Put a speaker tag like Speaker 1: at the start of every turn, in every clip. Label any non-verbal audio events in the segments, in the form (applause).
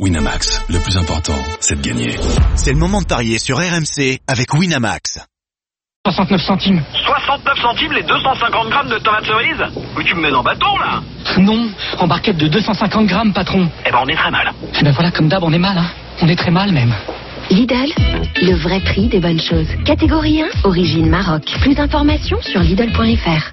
Speaker 1: Winamax, le plus important, c'est de gagner.
Speaker 2: C'est le moment de parier sur RMC avec Winamax.
Speaker 3: 69 centimes.
Speaker 4: 69 centimes les 250 grammes de tomates cerises Mais tu me mets en bâton là
Speaker 3: Non, en barquette de 250 grammes, patron.
Speaker 4: Eh ben on est très mal.
Speaker 3: Eh ben voilà, comme d'hab, on est mal, hein. On est très mal même.
Speaker 5: Lidl, le vrai prix des bonnes choses. Catégorie 1, origine Maroc. Plus d'informations sur Lidl.fr.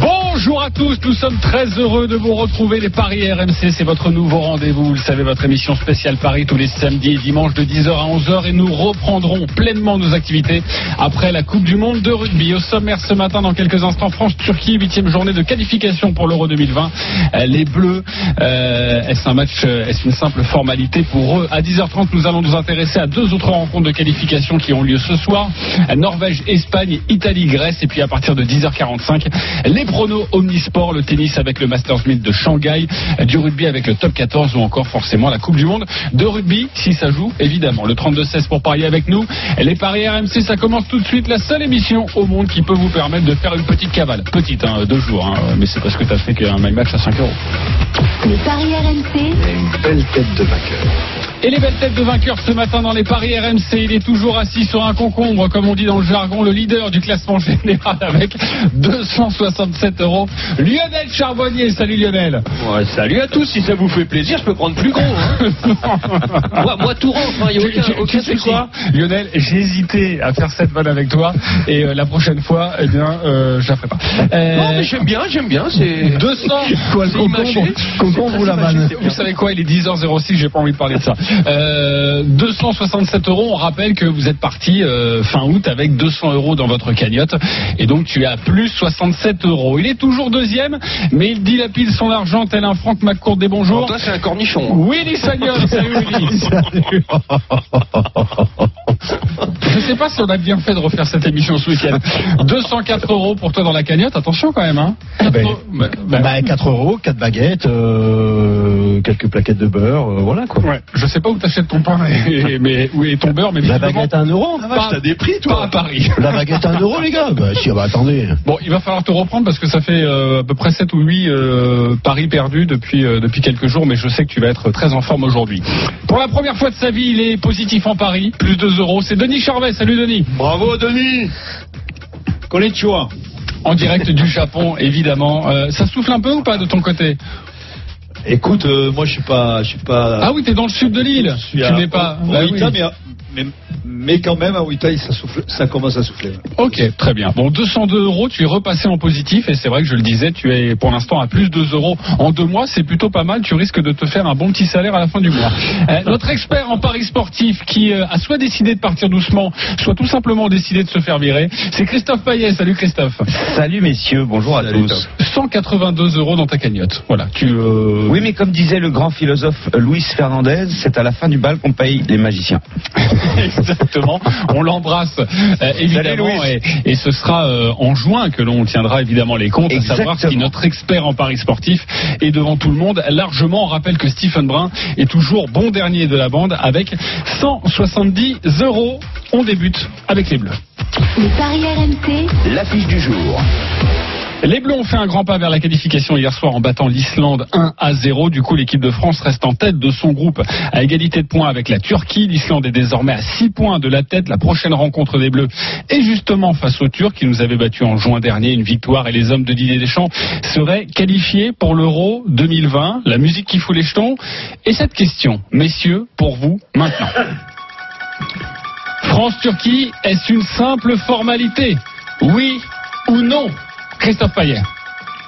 Speaker 6: Bonjour à tous, nous sommes très heureux de vous retrouver. Les Paris RMC, c'est votre nouveau rendez-vous. Vous le savez, votre émission spéciale Paris tous les samedis et dimanches de 10h à 11h. Et nous reprendrons pleinement nos activités après la Coupe du Monde de rugby. Au sommaire ce matin, dans quelques instants, France-Turquie, huitième journée de qualification pour l'Euro 2020. Euh, Les Bleus, euh, est-ce un match, euh, est-ce une simple formalité pour eux? À 10h30, nous allons nous intéresser à deux autres rencontres de qualification qui ont lieu ce soir. Norvège, Espagne, Italie, Grèce. Et puis à partir de 10h45, les pronos omnisport, le tennis avec le Masters 1000 de Shanghai, du rugby avec le top 14 ou encore forcément la Coupe du Monde de rugby si ça joue évidemment. Le 32-16 pour parier avec nous. Les paris RMC, ça commence tout de suite. La seule émission au monde qui peut vous permettre de faire une petite cavale. Petite, hein, deux jours, hein, mais c'est parce que tu as fait qu'un my match à 5 euros.
Speaker 5: Les paris RMC,
Speaker 7: Une belle tête de vainqueur.
Speaker 6: Et les belles têtes de vainqueurs ce matin dans les paris RMC, il est toujours assis sur un concombre, comme on dit dans le jargon, le leader du classement général avec 267 euros. Lionel Charbonnier, salut Lionel.
Speaker 8: Ouais, salut à tous, si ça vous fait plaisir, je peux prendre plus gros. Hein. (laughs) moi, moi, tout rentre, il n'y a aucun,
Speaker 6: tu-
Speaker 8: aucun
Speaker 6: tu sais
Speaker 8: souci.
Speaker 6: quoi, Lionel, j'ai hésité à faire cette vanne avec toi et euh, la prochaine fois, eh bien, euh, je la ferai pas. Euh,
Speaker 8: Non, mais j'aime bien, j'aime bien, c'est...
Speaker 6: 200 (laughs)
Speaker 8: Quoi, le concombre
Speaker 6: Concombre ou la vanne Vous savez quoi, il est 10h06, j'ai pas envie de parler de ça. Euh, 267 euros, on rappelle que vous êtes parti euh, fin août avec 200 euros dans votre cagnotte et donc tu as plus 67 euros. Il est toujours deuxième, mais il dilapide son argent tel un Franck McCourt des bonjours.
Speaker 8: Toi, c'est un cornichon.
Speaker 6: Willy Sagnol, salut Willy. (laughs) (laughs) Je sais pas si on a bien fait de refaire cette émission ce week-end. 204 euros pour toi dans la cagnotte, attention quand même. Hein.
Speaker 9: ben,
Speaker 6: Bah, bah,
Speaker 9: Bah, 4 euros, 4 baguettes, euh, quelques plaquettes de beurre, euh, voilà quoi.
Speaker 6: Ouais, je sais pas où t'achètes ton pain et, mais, où est ton beurre, mais
Speaker 9: La baguette à 1 euro
Speaker 6: pas,
Speaker 7: des prix,
Speaker 6: pas à Paris.
Speaker 9: La baguette à 1 euro, les gars Bah, si, ah bah, attendez.
Speaker 6: Bon, il va falloir te reprendre parce que ça fait euh, à peu près 7 ou 8 euh, paris perdus depuis, euh, depuis quelques jours, mais je sais que tu vas être très en forme aujourd'hui. Pour la première fois de sa vie, il est positif en Paris, plus 2 euros. C'est Denis Charvet. Salut Denis.
Speaker 7: Bravo, Denis Konnichiwa.
Speaker 6: En direct du Japon, évidemment. Euh, ça souffle un peu ou pas de ton côté?
Speaker 7: Écoute, euh, moi, je suis pas... Je suis pas...
Speaker 6: Ah oui, t'es dans le sud de l'île.
Speaker 7: je suis
Speaker 6: Tu
Speaker 7: à-
Speaker 6: n'es pas. Bah
Speaker 7: Oita,
Speaker 6: oui.
Speaker 7: mais, mais, mais quand même, à Oita, ça, souffle, ça commence à souffler.
Speaker 6: Ok, très bien. Bon, 202 euros, tu es repassé en positif et c'est vrai que je le disais, tu es pour l'instant à plus 2 euros en deux mois, c'est plutôt pas mal. Tu risques de te faire un bon petit salaire à la fin du mois. Euh, notre expert en paris sportif qui euh, a soit décidé de partir doucement, soit tout simplement décidé de se faire virer, c'est Christophe Payet. Salut Christophe.
Speaker 10: Salut messieurs, bonjour à
Speaker 7: Salut,
Speaker 10: tous.
Speaker 6: 182 euros dans ta cagnotte. Voilà, tu. euh,
Speaker 10: Oui, mais comme disait le grand philosophe Luis Fernandez, c'est à la fin du bal qu'on paye les magiciens. (laughs)
Speaker 6: Exactement. On l'embrasse euh, évidemment et, et ce sera euh, en juin que l'on tiendra évidemment les comptes, à savoir si notre expert en paris sportif est devant tout le monde largement. On rappelle que Stephen Brun est toujours bon dernier de la bande avec 170 euros. On débute avec les Bleus.
Speaker 5: les paris RMC,
Speaker 7: L'affiche du jour.
Speaker 6: Les Bleus ont fait un grand pas vers la qualification hier soir en battant l'Islande 1 à 0. Du coup, l'équipe de France reste en tête de son groupe à égalité de points avec la Turquie. L'Islande est désormais à 6 points de la tête. La prochaine rencontre des Bleus est justement face aux Turcs qui nous avaient battus en juin dernier. Une victoire et les hommes de Didier Deschamps seraient qualifiés pour l'Euro 2020. La musique qui fout les jetons. Et cette question, messieurs, pour vous maintenant. France-Turquie, est-ce une simple formalité? Oui ou non? Christophe Payet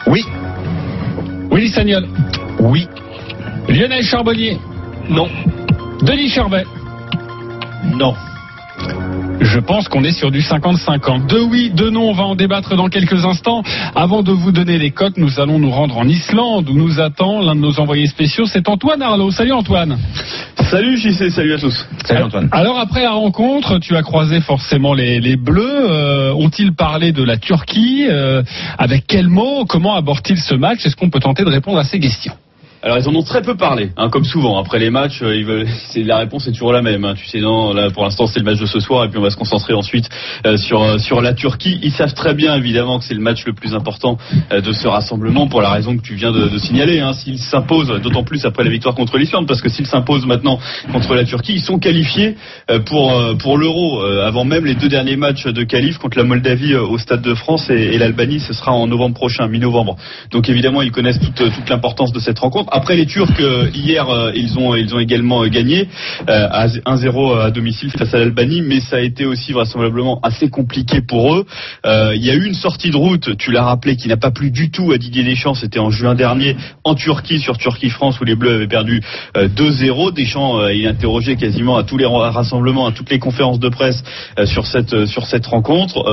Speaker 9: Oui.
Speaker 6: Willy Sagnol
Speaker 9: Oui.
Speaker 6: Lionel Charbonnier
Speaker 8: Non.
Speaker 6: Denis Charvet
Speaker 7: Non.
Speaker 6: Je pense qu'on est sur du 50-50. Deux oui, deux non, on va en débattre dans quelques instants. Avant de vous donner les cotes, nous allons nous rendre en Islande où nous attend l'un de nos envoyés spéciaux, c'est Antoine Arnaud. Salut Antoine.
Speaker 8: Salut JC, salut à tous.
Speaker 10: Salut Antoine.
Speaker 6: Alors après la rencontre, tu as croisé forcément les, les Bleus. Euh, Ont-ils parlé de la Turquie? Euh, Avec quels mots? Comment abordent-ils ce match? Est-ce qu'on peut tenter de répondre à ces questions?
Speaker 11: Alors ils en ont très peu parlé, hein, comme souvent. Après les matchs, euh, ils veulent, (laughs) la réponse est toujours la même. hein. Tu sais, non, là pour l'instant c'est le match de ce soir et puis on va se concentrer ensuite euh, sur euh, sur la Turquie. Ils savent très bien évidemment que c'est le match le plus important de ce rassemblement pour la raison que tu viens de, signaler. Hein. S'ils s'imposent, d'autant plus après la victoire contre l'Islande, parce que s'ils s'imposent maintenant contre la Turquie, ils sont qualifiés pour pour l'Euro avant même les deux derniers matchs de qualif contre la Moldavie au Stade de France et, et l'Albanie. Ce sera en novembre prochain, mi-novembre. Donc évidemment, ils connaissent toute, toute l'importance de cette rencontre. Après les Turcs, euh, hier, euh, ils ont ils ont également euh, gagné à 1-0 à domicile face à l'Albanie, mais ça a été aussi vraisemblablement assez compliqué pour eux. Il y a eu une sortie de route, tu l'as rappelé, qui n'a pas plu du tout à Didier Deschamps. C'était en juin dernier en Turquie sur Turquie-France où les Bleus avaient perdu euh, 2-0. Deschamps il interrogeait quasiment à tous les rassemblements, à toutes les conférences de presse sur cette sur cette rencontre.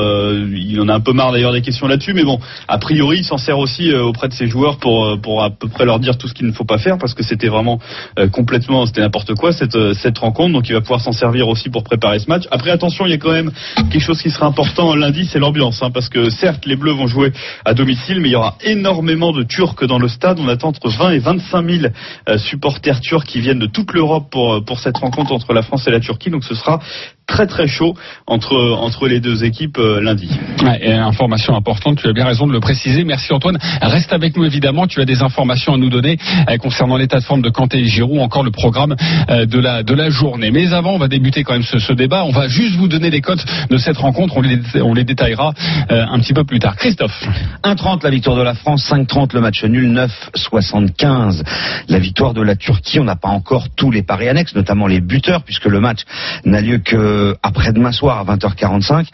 Speaker 11: Il en a un peu marre d'ailleurs des questions là-dessus, mais bon, a priori, il s'en sert aussi auprès de ses joueurs pour pour à peu près leur dire tout ce qu'il ne faut pas faire parce que c'était vraiment euh, complètement c'était n'importe quoi cette euh, cette rencontre. Donc il va pouvoir s'en servir aussi pour préparer ce match. Après attention, il y a quand même quelque chose qui sera important lundi, c'est l'ambiance, hein, parce que certes les Bleus vont jouer à domicile, mais il y aura énormément de Turcs dans le stade. On attend entre 20 et 25 000 euh, supporters turcs qui viennent de toute l'Europe pour pour cette rencontre entre la France et la Turquie. Donc ce sera très très chaud entre entre les deux équipes euh, lundi.
Speaker 6: Ouais, et information importante, tu as bien raison de le préciser. Merci Antoine. Reste avec nous évidemment, tu as des informations à nous donner euh, concernant l'état de forme de Kanté et Giroud, encore le programme euh, de la de la journée. Mais avant, on va débuter quand même ce, ce débat. On va juste vous donner les cotes de cette rencontre. On les, on les détaillera euh, un petit peu plus tard. Christophe.
Speaker 10: 1,30 la victoire de la France, 5,30 le match nul, 9,75 la victoire de la Turquie. On n'a pas encore tous les paris annexes, notamment les buteurs, puisque le match n'a lieu que après-demain soir à 20h45.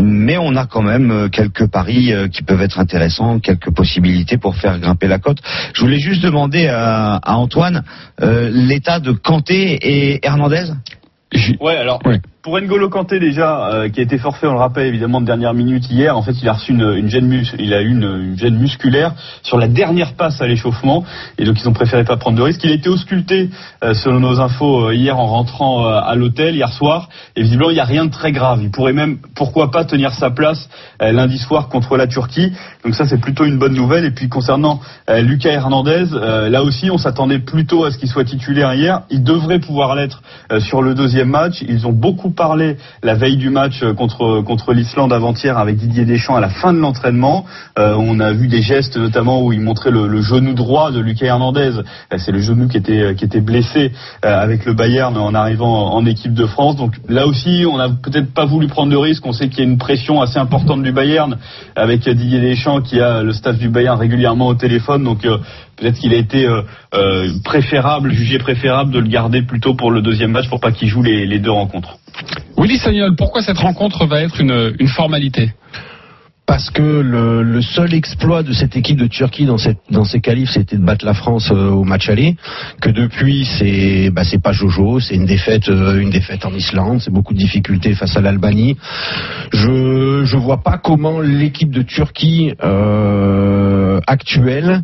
Speaker 10: Mais on a quand même euh, quelques paris euh, qui peuvent être intéressants, quelques possibilités pour faire grimper la cote. Je voulais juste demander à, à Antoine euh, l'état de Kanté et Hernandez?
Speaker 11: Ouais, alors pour N'Golo Kanté déjà, euh, qui a été forfait, on le rappelle évidemment de dernière minute hier. En fait, il a reçu une, gêne eu une, gêne musculaire sur la dernière passe à l'échauffement, et donc ils ont préféré pas prendre de risque. Il a été ausculté euh, selon nos infos euh, hier en rentrant à l'hôtel hier soir, et visiblement il n'y a rien de très grave. Il pourrait même, pourquoi pas, tenir sa place lundi soir contre la Turquie. Donc ça c'est plutôt une bonne nouvelle. Et puis concernant Lucas Hernandez, là aussi on s'attendait plutôt à ce qu'il soit titulaire hier. Il devrait pouvoir l'être sur le deuxième match. Parlé la veille du match euh, contre contre l'Islande avant-hier avec Didier Deschamps à la fin de l'entraînement. Euh, on a vu des gestes notamment où il montrait le, genou droit de Lucas Hernandez. Euh, C'est le genou qui était qui était blessé avec le Bayern en arrivant en équipe de France. Donc là aussi, on n'a peut-être pas voulu prendre de risque. On sait qu'il y a une pression assez importante du Bayern avec Didier Deschamps qui a le staff du Bayern régulièrement au téléphone. Donc peut-être qu'il a été préférable, jugé préférable de le garder plutôt pour le deuxième match pour pas qu'il joue les deux rencontres.
Speaker 6: Willy Sagnol, pourquoi cette rencontre va être une, formalité?
Speaker 9: Parce que le, seul exploit de cette équipe de Turquie dans, cette, dans ces qualifs, c'était de battre la France euh, au match aller. Que depuis, c'est bah, pas Jojo, c'est une défaite, euh, une défaite en Islande, c'est beaucoup de difficultés face à l'Albanie. Je je vois pas comment l'équipe de Turquie euh, actuelle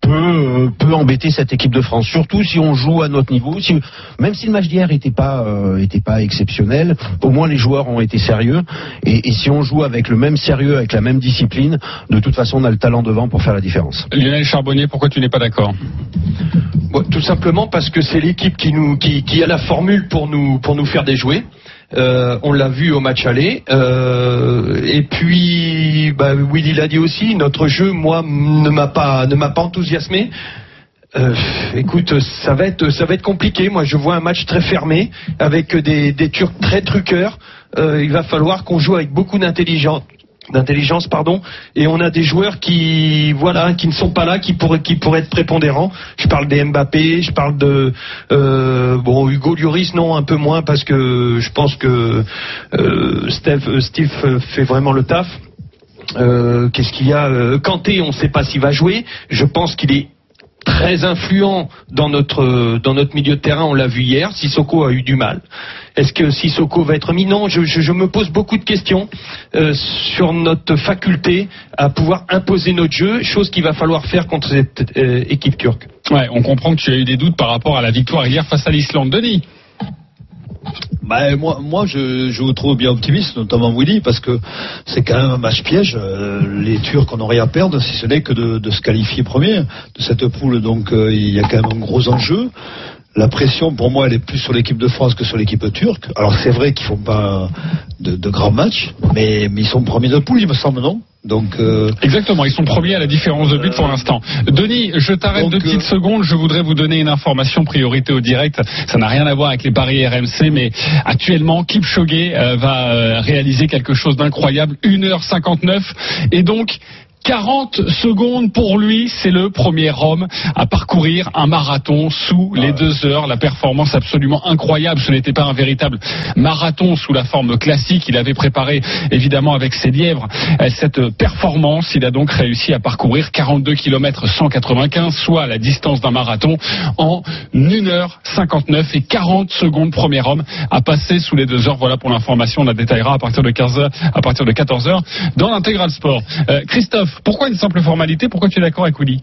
Speaker 9: peut, euh, peut embêter cette équipe de France, surtout si on joue à notre niveau. Si, même si le match d'hier n'était pas, euh, était pas exceptionnel, au moins les joueurs ont été sérieux. Et, et si on joue avec le même sérieux, avec la même discipline, de toute façon, on a le talent devant pour faire la différence.
Speaker 6: Lionel Charbonnier, pourquoi tu n'es pas d'accord?
Speaker 8: Bon, tout simplement parce que c'est l'équipe qui nous qui, qui a la formule pour nous pour nous faire déjouer. Euh, on l'a vu au match aller. Euh, et puis, bah, Willy l'a dit aussi, notre jeu, moi, ne m'a pas ne m'a pas enthousiasmé. Euh, écoute, ça va être ça va être compliqué. Moi, je vois un match très fermé avec des, des Turcs très truqueurs. Euh, il va falloir qu'on joue avec beaucoup d'intelligence d'intelligence pardon et on a des joueurs qui voilà qui ne sont pas là qui pourraient qui pourraient être prépondérants. Je parle des Mbappé je parle de euh, bon Hugo Lloris non un peu moins parce que je pense que euh, Steve, Steve fait vraiment le taf. Euh, qu'est-ce qu'il y a? Euh, Kanté on ne sait pas s'il va jouer. Je pense qu'il est très influent dans notre dans notre milieu de terrain. On l'a vu hier. Sissoko a eu du mal. Est-ce que Sissoko va être mis? Non. Je, je, me pose beaucoup de questions euh, sur notre faculté à pouvoir imposer notre jeu, chose qu'il va falloir faire contre cette euh, équipe turque.
Speaker 6: Ouais, on comprend que tu as eu des doutes par rapport à la victoire hier face à l'Islande. Denis
Speaker 7: Bah, moi, moi je, vous trouve bien optimiste, notamment Willy, parce que c'est quand même un match piège. Euh, les Turcs n'ont rien à perdre, si ce n'est que de, de se qualifier premier de cette poule. Donc euh, il y a quand même un gros enjeu. La pression, pour moi, elle est plus sur l'équipe de France que sur l'équipe turque. Alors c'est vrai qu'ils font pas de, de grands matchs, mais, mais ils sont premiers de poule, il me semble, non? Donc euh,
Speaker 6: Exactement, ils sont premiers à la différence de but pour l'instant. Denis, je t'arrête deux petites
Speaker 7: euh,
Speaker 6: secondes. Je voudrais vous donner une information priorité au direct. Ça n'a rien à voir avec les paris RMC, mais actuellement, Kipchoge euh, va euh, réaliser quelque chose d'incroyable, 1h59, et donc. 40 secondes pour lui, c'est le premier homme à parcourir un marathon sous les deux heures. La performance absolument incroyable. Ce n'était pas un véritable marathon sous la forme classique. Il avait préparé évidemment avec ses lièvres euh, cette performance. Il a donc réussi à parcourir 42 km 195, soit la distance d'un marathon, en 1h59 et 40 secondes. Premier homme à passer sous les deux heures. Voilà pour l'information. On la détaillera à partir de 15h, à partir de 14h dans l'intégral sport. Euh, Christophe, pourquoi une simple formalité Pourquoi tu es d'accord avec Willy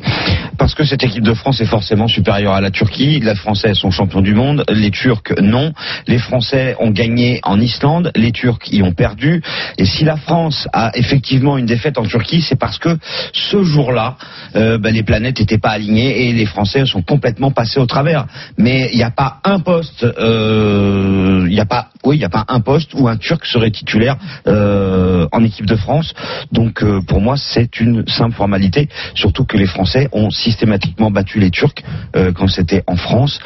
Speaker 10: Parce que cette équipe de France est forcément supérieure à la Turquie. Les Français sont champions du monde, les Turcs non. Les Français ont gagné en Islande, les Turcs y ont perdu. Et si la France a effectivement une défaite en Turquie, c'est parce que ce jour-là, euh, ben, les planètes n'étaient pas alignées et les Français sont complètement passés au travers. Mais il n'y a pas un poste, euh, il a pas, oui, il n'y a pas un poste où un Turc serait titulaire euh, en équipe de France. Donc pour moi, c'est une simple formalité. Surtout que les Français ont systématiquement battu les Turcs euh, quand c'était en France,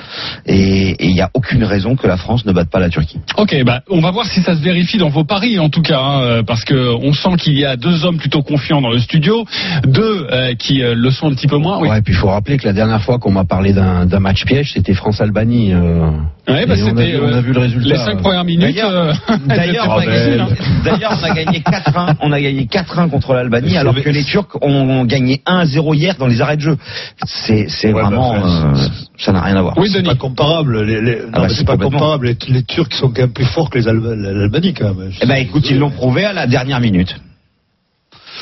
Speaker 10: et il n'y a aucune raison que la France ne batte pas la Turquie.
Speaker 6: Ok, bah, on va voir si ça se vérifie dans vos paris en tout cas, hein, euh, parce que on sent qu'il y a deux hommes plutôt confiants dans le studio, deux euh, qui euh, le sont un petit peu moins. Oui.
Speaker 9: Ouais, et puis il faut rappeler que la dernière fois qu'on m'a parlé d'un match piège, c'était France-Albanie. euh,
Speaker 6: Ouais, bah,
Speaker 9: on, a
Speaker 6: c'était,
Speaker 9: vu, on a vu le résultat.
Speaker 6: Les cinq premières minutes.
Speaker 10: D'ailleurs-
Speaker 6: euh, (laughs) elles
Speaker 10: D'ailleurs,
Speaker 6: étaient
Speaker 10: on,
Speaker 6: hein.
Speaker 10: d'ailleurs, on a gagné 4-1. On a gagné 4-1 contre l'Albanie, alors que les Turcs ont gagné 1-0 hier dans les arrêts de jeu. C'est, vraiment,
Speaker 7: bah, enfin,
Speaker 10: euh, ça n'a rien à voir.
Speaker 6: Oui,
Speaker 7: c'est pas comparable. Les, les- non,
Speaker 10: bah, c'est
Speaker 7: pas comparable. Les, les Turcs sont quand même plus forts que les Alba- l'Albanie quand même.
Speaker 10: Eh ben, écoute, ils l'ont prouvé à la dernière minute.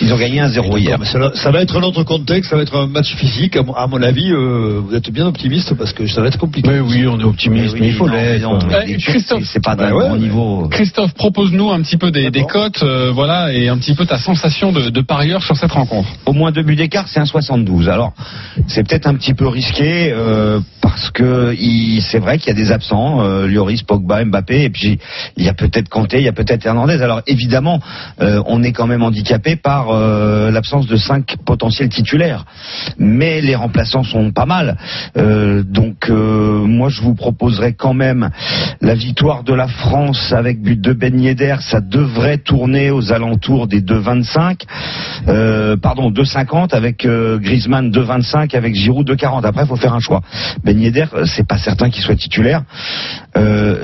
Speaker 10: Ils ont gagné 1-0 hier.
Speaker 7: Mais ça, ça va être un autre contexte, ça va être un match physique. À mon, à mon avis, euh, vous êtes bien optimiste parce que ça va être compliqué.
Speaker 9: Oui, oui, on est optimiste,
Speaker 10: Oui,
Speaker 9: mais il faut l'être.
Speaker 6: Euh,
Speaker 10: les Turcs,
Speaker 6: Christophe.
Speaker 10: c'est- pas d'un
Speaker 7: Bah ouais, mais-
Speaker 10: niveau.
Speaker 6: Christophe, propose-nous un petit peu des, cotes, euh, voilà, et un petit peu ta sensation de, de parieur sur cette rencontre.
Speaker 10: Au moins deux buts d'écart, c'est un 72. Alors, c'est peut-être un petit peu risqué euh, parce que c'est vrai qu'il y a des absents, euh, Lloris, Pogba, Mbappé, et puis il y a peut-être Kanté, il y a peut-être Hernandez. Alors évidemment, euh, on est quand même handicapé par euh, l'absence de cinq potentiels titulaires, mais les remplaçants sont pas mal. Euh, donc euh, moi, je vous proposerais quand même la victoire de la France avec but de Ben Yedder. Ça devrait tourner aux alentours des 2,25. Euh, pardon, 2,50 avec Griezmann 2,25 avec Giroud 2,40. Après, il faut faire un choix. Ben Yedder, c'est pas certain qu'il soit titulaire.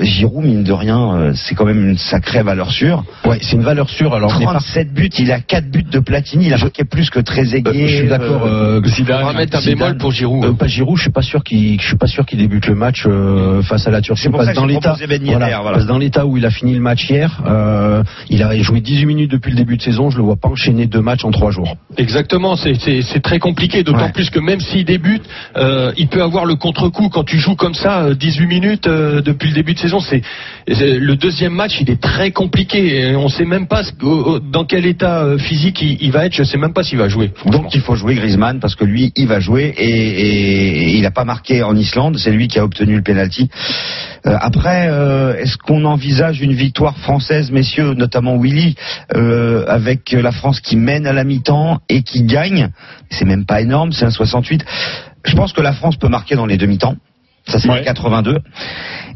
Speaker 10: Giroud, mine de rien, c'est quand même une sacrée valeur sûre.
Speaker 9: Ouais, c'est une valeur sûre. Alors, on est pas-
Speaker 10: 37 buts, il a 4 buts de Platini, il a marqué plus que Trezeguet.
Speaker 9: Euh, je suis d'accord.
Speaker 10: euh,
Speaker 9: euh,
Speaker 6: Zidane.
Speaker 8: On va mettre un
Speaker 9: Zidane.
Speaker 8: bémol pour Giroud.
Speaker 9: Euh, pas Giroud, je suis pas sûr qu'il, je suis pas sûr qu'il débute le match euh, face à la Turquie. Parce dans l'état,
Speaker 10: Ben
Speaker 9: dans l'état où il a fini le match hier, euh, il a joué 18 minutes depuis le début de saison. Je le vois pas enchaîner deux matchs en trois jours.
Speaker 8: Exactement, c'est- très compliqué, d'autant
Speaker 10: Ouais.
Speaker 8: plus que même s'il débute, euh, il peut avoir le contre-coup quand tu joues comme ça, euh, 18 minutes euh, depuis le début de saison. C'est le deuxième match, il est très compliqué. Et on sait même pas dans quel état physique il, il va être. Je sais même pas s'il va jouer.
Speaker 10: Donc il faut jouer Griezmann parce que lui il va jouer et, et- et il n'a pas marqué en Islande, c'est lui qui a obtenu le penalty. Euh, après, euh, est-ce qu'on envisage une victoire française, messieurs, notamment Willy, euh, avec la France qui mène à la mi-temps et qui gagne? C'est même pas énorme, c'est un 68. Je pense que la France peut marquer dans les demi-temps, ça c'est
Speaker 6: Ouais.
Speaker 10: 82.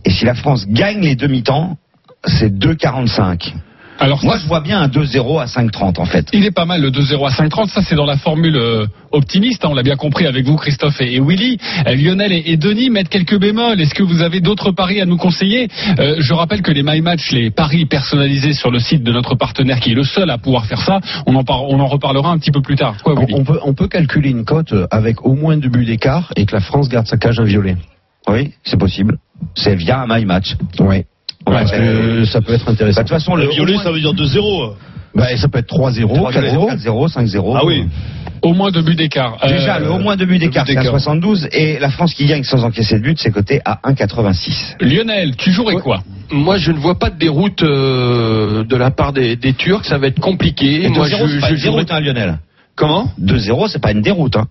Speaker 10: Et si la France gagne les demi-temps, c'est 2,45.
Speaker 6: Alors,
Speaker 10: Moi
Speaker 6: ça,
Speaker 10: je vois bien un 2-0 à 5,30 en fait.
Speaker 6: Il est pas mal le 2-0 à 5,30. Ça, c'est dans la formule euh, optimiste. hein, on l'a bien compris avec vous, Christophe et, et Willy. Euh, Lionel et, et Denis mettent quelques bémols. Est-ce que vous avez d'autres paris à nous conseiller? Euh, Je rappelle que les My Match, les paris personnalisés sur le site de notre partenaire, qui est le seul à pouvoir faire ça, on en, par- on en reparlera un petit peu plus tard. Quoi,
Speaker 9: On,
Speaker 6: Willy
Speaker 9: on peut, on peut calculer une cote avec au moins deux buts d'écart et que la France garde sa cage inviolée.
Speaker 10: Oui, c'est possible. C'est via un my match.
Speaker 9: Ouais. Parce
Speaker 10: Euh,
Speaker 9: que ça peut être intéressant.
Speaker 10: Bah, de toute façon, le
Speaker 7: violet, ça veut dire 2-0.
Speaker 9: Bah, ça peut être 3-0,
Speaker 10: 3-0,
Speaker 9: 4-0.
Speaker 10: 4-0, 5-0.
Speaker 7: Ah oui.
Speaker 6: Au moins deux buts d'écart. Euh,
Speaker 10: Déjà, le au moins deux buts d'écart, c'est à
Speaker 7: d'écart.
Speaker 10: 72. Et la France qui gagne sans encaisser de but, c'est coté à 1,86.
Speaker 6: Lionel, tu jouerais quoi?
Speaker 8: moi, je ne vois pas de déroute euh, de la part des, des Turcs. Ça va être compliqué.
Speaker 10: Et
Speaker 8: moi,
Speaker 10: 2-0, c'est pas une
Speaker 8: jouerai-
Speaker 10: déroute, hein, Lionel.
Speaker 8: Comment?
Speaker 10: 2-0, c'est pas une déroute. Hein.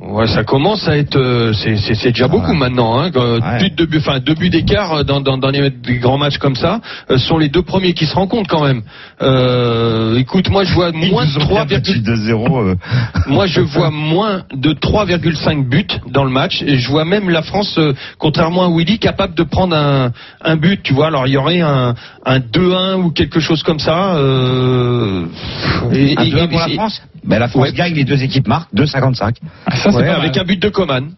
Speaker 8: Ouais, ça commence à être, euh, c'est déjà beaucoup maintenant. Hein, euh,
Speaker 10: Ouais.
Speaker 8: plus de deux enfin deux buts d'écart euh, dans, dans, dans les des grands matchs comme ça euh, sont les deux premiers qui se rencontrent quand même. Euh, écoute, moi je vois moins de 3,
Speaker 10: 2-0. euh. (laughs)
Speaker 8: moi je vois moins de 3,5 buts dans le match et je vois même la France, euh, contrairement à Willy, capable de prendre un, un but. Tu vois, alors il y aurait un, un 2-1 ou quelque chose comme ça. Euh, et-
Speaker 10: Un
Speaker 8: et-
Speaker 10: 2-1 pour
Speaker 8: et-
Speaker 10: la France? Ben, La France
Speaker 8: Ouais.
Speaker 10: gagne, les deux équipes marquent 2,55.
Speaker 6: Ah, ça,
Speaker 8: ouais, avec un but de Coman.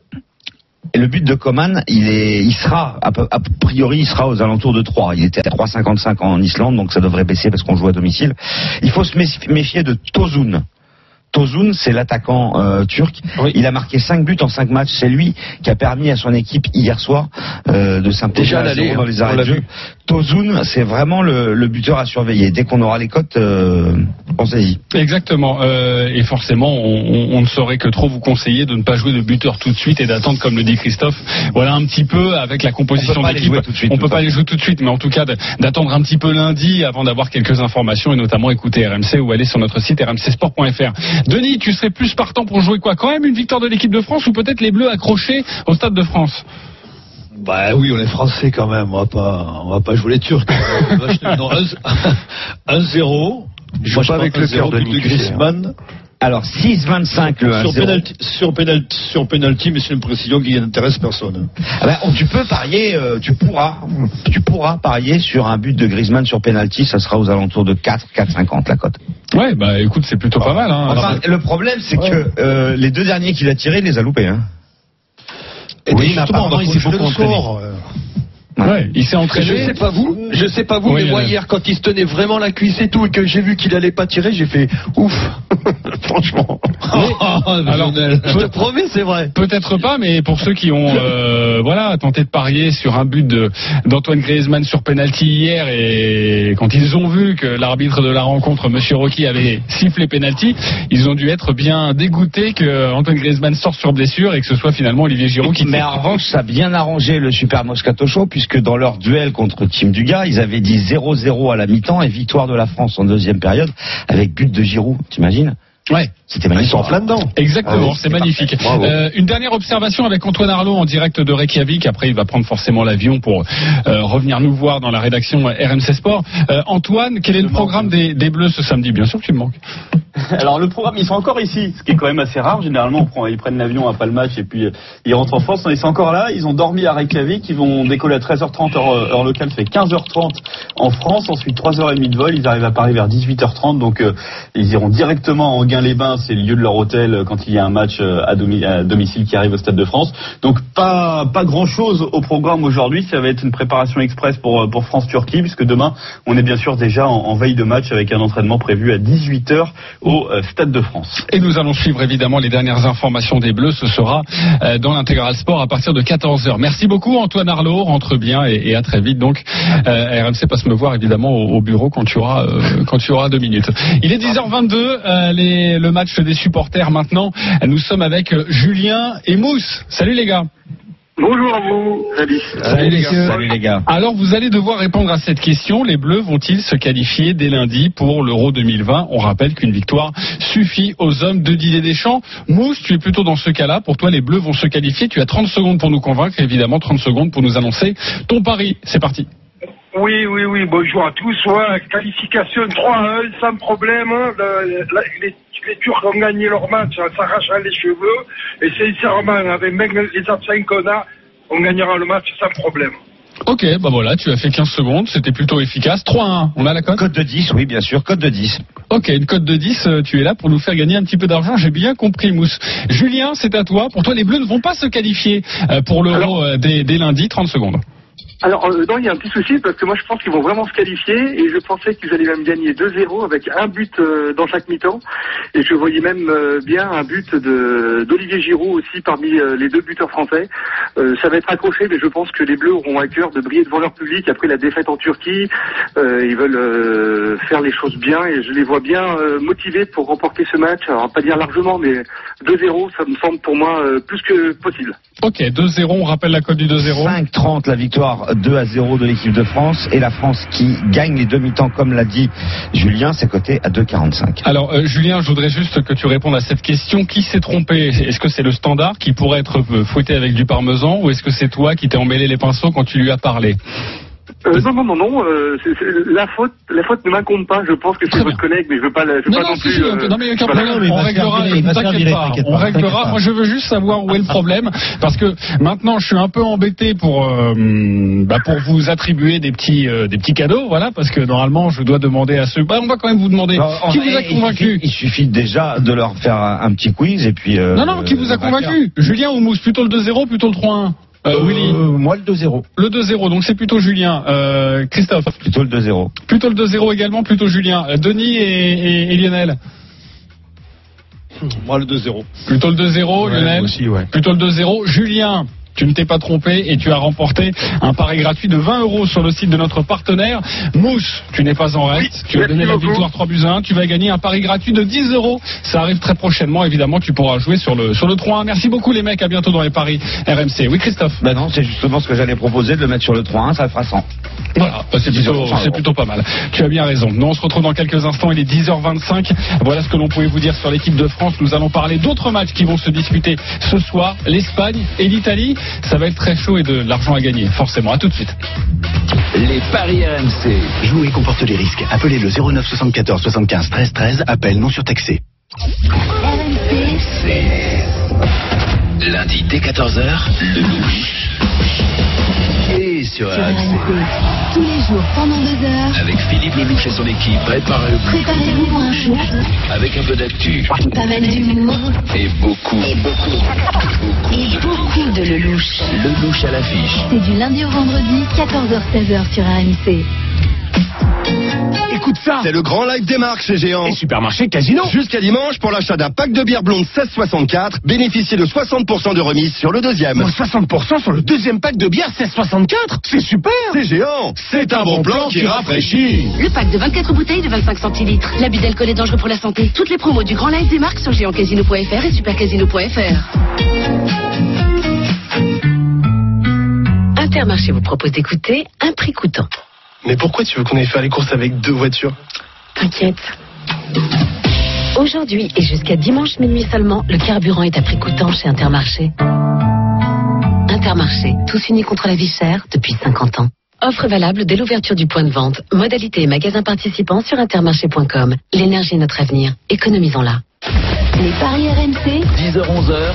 Speaker 10: Et le but de Coman, il est, il sera, a, priori, il sera aux alentours de 3. Il était à 3,55 en Islande, donc ça devrait baisser parce qu'on joue à domicile. Il faut se méfi- méfier de Tozun. Tozun, c'est l'attaquant euh, turc. Il a marqué 5 buts en 5 matchs. C'est lui qui a permis à son équipe hier soir euh, de s'imposer à zéro dans
Speaker 8: hein,
Speaker 10: les
Speaker 8: on
Speaker 10: arrêts de jeu. Tozun, c'est vraiment le, le buteur à surveiller. Dès qu'on aura les cotes, euh, pensez-y.
Speaker 6: Exactement. Euh, et forcément, on, on- on ne saurait que trop vous conseiller de ne pas jouer de buteur tout de suite et d'attendre, comme le dit Christophe, voilà un petit peu avec la composition
Speaker 10: On peut pas les
Speaker 6: d'équipe.
Speaker 10: jouer tout de suite,
Speaker 6: On peut pas les jouer tout de suite, mais en tout cas d'attendre un petit peu lundi avant d'avoir quelques informations et notamment écouter RMC ou aller sur notre site rmcsport.fr. Denis, tu serais plus partant pour jouer quoi Quand même une victoire de l'équipe de France ou peut-être les Bleus accrochés au Stade de France
Speaker 7: Bah oui, on est français quand même. On va pas, on va pas jouer les Turcs. (laughs) On va acheter- non, 1-0.
Speaker 9: Je joue pas avec le
Speaker 7: 1-0,
Speaker 9: cœur,
Speaker 7: de Griezmann.
Speaker 10: Alors 6,25 le 1-0.
Speaker 7: Sur penalty, sur penalty, sur penalty, mais c'est une précision qui n'intéresse personne.
Speaker 10: Ah ben, tu peux parier, euh, tu pourras, tu pourras parier sur un but de Griezmann sur penalty, ça sera aux alentours de 4, 4,50 la cote.
Speaker 6: Ouais, bah écoute, c'est plutôt pas mal. Hein.
Speaker 10: Enfin, le problème, c'est que euh, les deux derniers qu'il a tirés, il les a loupés. Hein.
Speaker 7: Et
Speaker 9: Oui,
Speaker 7: justement, va
Speaker 9: il s'est beaucoup
Speaker 7: score. euh.
Speaker 6: ouais, il s'est
Speaker 8: Je
Speaker 6: entraîné.
Speaker 8: sais pas vous, je sais pas vous,
Speaker 6: Oui,
Speaker 8: mais moi hier quand il se tenait vraiment la cuisse et tout et que j'ai vu qu'il allait pas tirer, j'ai fait ouf. (laughs) (laughs) Franchement. (laughs)
Speaker 6: Alors,
Speaker 8: Je te promets, c'est vrai.
Speaker 6: Peut-être pas, mais pour ceux qui ont euh, voilà tenté de parier sur un but d'Antoine Griezmann sur penalty hier et quand ils ont vu que l'arbitre de la rencontre, Monsieur Rocky, avait sifflé penalty, ils ont dû être bien dégoûtés que Antoine Griezmann sorte sur blessure et que ce soit finalement Olivier Giroud qui.
Speaker 10: Mais en revanche, ça a bien arrangé le Super Moscato Show, puisque dans leur duel contre Team Dugas, ils avaient dit 0-0 à la mi-temps et victoire de la France en deuxième période, avec but de Giroud, t'imagines?
Speaker 6: Ouais.
Speaker 10: C'était magnifique.
Speaker 9: Ils sont en plein dedans.
Speaker 6: Exactement,
Speaker 10: Ah oui,
Speaker 6: c'est magnifique. Euh, une dernière observation avec Antoine Arlot en direct de Reykjavik. Après, il va prendre forcément l'avion pour euh, revenir nous voir dans la rédaction RMC Sport. Euh, Antoine, quel est le programme des, des Bleus ce samedi? Bien sûr que tu me manques. (laughs)
Speaker 11: Alors le programme, ils sont encore ici, ce qui est quand même assez rare. Généralement, on prend, ils prennent l'avion après le match et puis euh, ils rentrent en France. Ils sont encore là. Ils ont dormi à Reykjavik. Ils vont décoller à 13h30 heure, euh, heure locale, fait 15h30 en France. Ensuite 3h30 de vol. Ils arrivent à Paris vers 18h30. Donc euh, ils iront directement en Guin-les-Bains. C'est le lieu de leur hôtel euh, quand il y a un match euh, à, domi- à domicile qui arrive au Stade de France. Donc pas pas grand chose au programme aujourd'hui. Ça va être une préparation express pour euh, pour France-Turquie puisque demain on est bien sûr déjà en, veille de match avec un entraînement prévu à 18h au euh, Stade de France.
Speaker 6: Et nous allons suivre évidemment les dernières informations des Bleus. Ce sera dans l'intégral sport à partir de 14h. Merci beaucoup Antoine Arlot. Rentre bien et, à très vite. Donc RMC passe me voir évidemment au, au bureau quand tu auras quand tu auras deux minutes. Il est 10h22. euh, les- le match des supporters maintenant. Nous sommes avec euh, Julien et Mousse. Salut les gars.
Speaker 4: Bonjour à vous. Salut.
Speaker 6: Salut les gars.
Speaker 10: Salut les gars.
Speaker 6: Alors vous allez devoir répondre à cette question. Les Bleus vont-ils se qualifier dès lundi pour l'Euro 2020 On rappelle qu'une victoire suffit aux hommes de Didier Deschamps. Mousse, tu es plutôt dans ce cas-là. Pour toi, les Bleus vont se qualifier. Tu as 30 secondes pour nous convaincre, évidemment 30 secondes pour nous annoncer ton pari. C'est parti.
Speaker 12: Oui, oui, oui, bonjour à tous. Ouais, qualification 3 à 1, sans problème. hein. Le- la- les, les Turcs ont gagné leur match en s'arrachant les cheveux. Et sincèrement, avec même les absents qu'on a, on gagnera le match sans problème.
Speaker 6: Ok, bah voilà, tu as fait 15 secondes. C'était plutôt efficace. 3-1. On a la cote?
Speaker 10: Code de 10, oui, bien sûr, code de 10.
Speaker 6: Ok, une cote de 10, euh, tu es là pour nous faire gagner un petit peu d'argent, j'ai bien compris Mousse. Julien, c'est à toi. Pour toi, les Bleus ne vont pas se qualifier euh, pour l'Euro euh, dès, dès lundi, 30 secondes.
Speaker 13: Alors, euh, non, il y a un petit souci parce que moi je pense qu'ils vont vraiment se qualifier et je pensais qu'ils allaient même gagner 2-0 avec un but euh, dans chaque mi-temps. Et je voyais même euh, bien un but de d'Olivier Giroud aussi parmi euh, les deux buteurs français. Euh, ça va être accroché, mais je pense que les Bleus auront à cœur de briller devant leur public après la défaite en Turquie. Euh, ils veulent euh, faire les choses bien et je les vois bien euh, motivés pour remporter ce match. Alors, pas dire largement, mais 2-0, ça me semble pour moi euh, plus que possible.
Speaker 6: Ok, 2-0, on rappelle la cote du 2-0.
Speaker 10: 5-30 la victoire victoire 2 à 0 de l'équipe de France et la France qui gagne les demi-temps comme l'a dit Julien, c'est coté à 2,45.
Speaker 6: Alors euh, Julien, je voudrais juste que tu répondes à cette question. Qui s'est trompé? Est-ce que c'est le standard qui pourrait être euh, fouetté avec du parmesan ou est-ce que c'est toi qui t'es emmêlé les pinceaux quand tu lui as parlé?
Speaker 13: Euh, non, non, non, non. euh, c'est- c'est- la faute, la faute ne m'incombe pas. Je pense que c'est votre collègue, mais je veux pas, la- je veux
Speaker 6: Non,
Speaker 13: pas
Speaker 6: non,
Speaker 13: non
Speaker 6: si,
Speaker 13: plus.
Speaker 6: si,
Speaker 13: euh,
Speaker 6: non, mais il n'y a aucun
Speaker 13: voilà.
Speaker 6: problème. On réglera, ne t'inquiète pas. On réglera. Moi, je veux juste savoir où est le problème. Parce que maintenant, je suis un peu embêté pour, euh, bah, pour vous attribuer des petits, euh, des petits cadeaux. Voilà. Parce que normalement, je dois demander à ceux. Bah, on va quand même vous demander. qui vous a
Speaker 10: Il
Speaker 6: convaincu
Speaker 10: suffit, il suffit déjà de leur faire un, un petit quiz et puis. euh,
Speaker 6: Non, non, qui vous a convaincu? Julien ou Mousse Plutôt le 2-0, plutôt le 3-1 euh, Willy
Speaker 9: Moi, le 2-0.
Speaker 6: Le 2-0, donc c'est plutôt Julien. Euh, Christophe
Speaker 10: Plutôt le 2-0.
Speaker 6: Plutôt le 2-0 également, plutôt Julien. Euh, Denis et, et- et Lionel
Speaker 7: Moi, le 2-0.
Speaker 6: Plutôt le 2-0,
Speaker 9: Ouais,
Speaker 6: Lionel
Speaker 9: moi aussi, ouais.
Speaker 6: Plutôt le 2-0. Julien, tu ne t'es pas trompé et tu as remporté un pari gratuit de 20 euros sur le site de notre partenaire. Mousse, tu n'es pas en reste. tu as donné la victoire 3 buts à 1. Tu vas gagner un pari gratuit de 10 euros. Ça arrive très prochainement. Évidemment, tu pourras jouer sur le, sur le 3-1. Merci beaucoup les mecs. À bientôt dans les paris RMC. Oui, Christophe
Speaker 10: Ben non, c'est justement ce que j'allais proposer de le mettre sur le 3-1, ça fera 100.
Speaker 6: Voilà, bah, c'est plutôt, c'est plutôt pas mal. Tu as bien raison. Nous, on se retrouve dans quelques instants. Il est 10h25. Voilà ce que l'on pouvait vous dire sur l'équipe de France. Nous allons parler d'autres matchs qui vont se disputer ce soir. L'Espagne et l'Italie. Ça va être très chaud et de l'argent à gagner, forcément. À tout de suite.
Speaker 2: Les paris RMC. Jouer comporte les risques. Appelez le 09 74 75 13 13. Appel non surtaxé. Lundi dès 14h, le louche.
Speaker 5: Tous les jours pendant deux heures.
Speaker 2: Avec Philippe Lelouch et son équipe, préparez-vous
Speaker 5: Préparez-vous pour un show.
Speaker 2: avec un peu d'actu
Speaker 5: Pas mal d'humour.
Speaker 2: et beaucoup,
Speaker 5: Et beaucoup. Et beaucoup de Lelouch.
Speaker 2: le louche à l'affiche.
Speaker 5: C'est du lundi au vendredi, 14h-16h sur RMC.
Speaker 14: Écoute ça C'est le grand live des marques chez Géant. Et supermarché Casino Jusqu'à dimanche, pour l'achat d'un pack de bière blonde 16,64, bénéficiez de 60% de remise sur le deuxième. 60% sur le deuxième pack de bière 16,64 C'est super C'est Géant C'est un bon plan qui rafraîchit
Speaker 15: Le pack de 24 bouteilles de 25 centilitres. L'abus d'alcool est dangereux pour la santé. Toutes les promos du Grand Live des marques sur géantcasino.fr et supercasino.fr. Intermarché vous propose d'écouter un prix coûtant.
Speaker 16: Mais pourquoi tu veux qu'on aille faire les courses avec deux voitures?
Speaker 15: T'inquiète. Aujourd'hui et jusqu'à dimanche minuit seulement, le carburant est à prix coûtant chez Intermarché. Intermarché, tous unis contre la vie chère depuis 50 ans. Offre valable dès l'ouverture du point de vente. Modalité et magasin participants sur intermarché.com. L'énergie est notre avenir. Économisons-la.
Speaker 5: Les paris RMC.
Speaker 2: 10h-11h,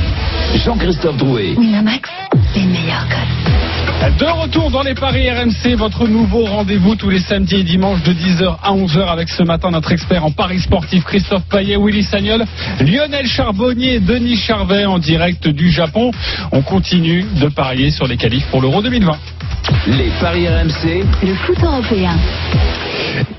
Speaker 2: Jean-Christophe Drouet.
Speaker 5: Winamax, les meilleurs codes.
Speaker 6: De retour dans les paris RMC, votre nouveau rendez-vous tous les samedis et dimanches de 10h à 11h avec ce matin notre expert en paris sportif Christophe Payet, Willy Sagnol, Lionel Charbonnier et Denis Charvet en direct du Japon. On continue de parier sur les qualifs pour l'Euro 2020.
Speaker 2: Les paris RMC,
Speaker 5: Le foot européen.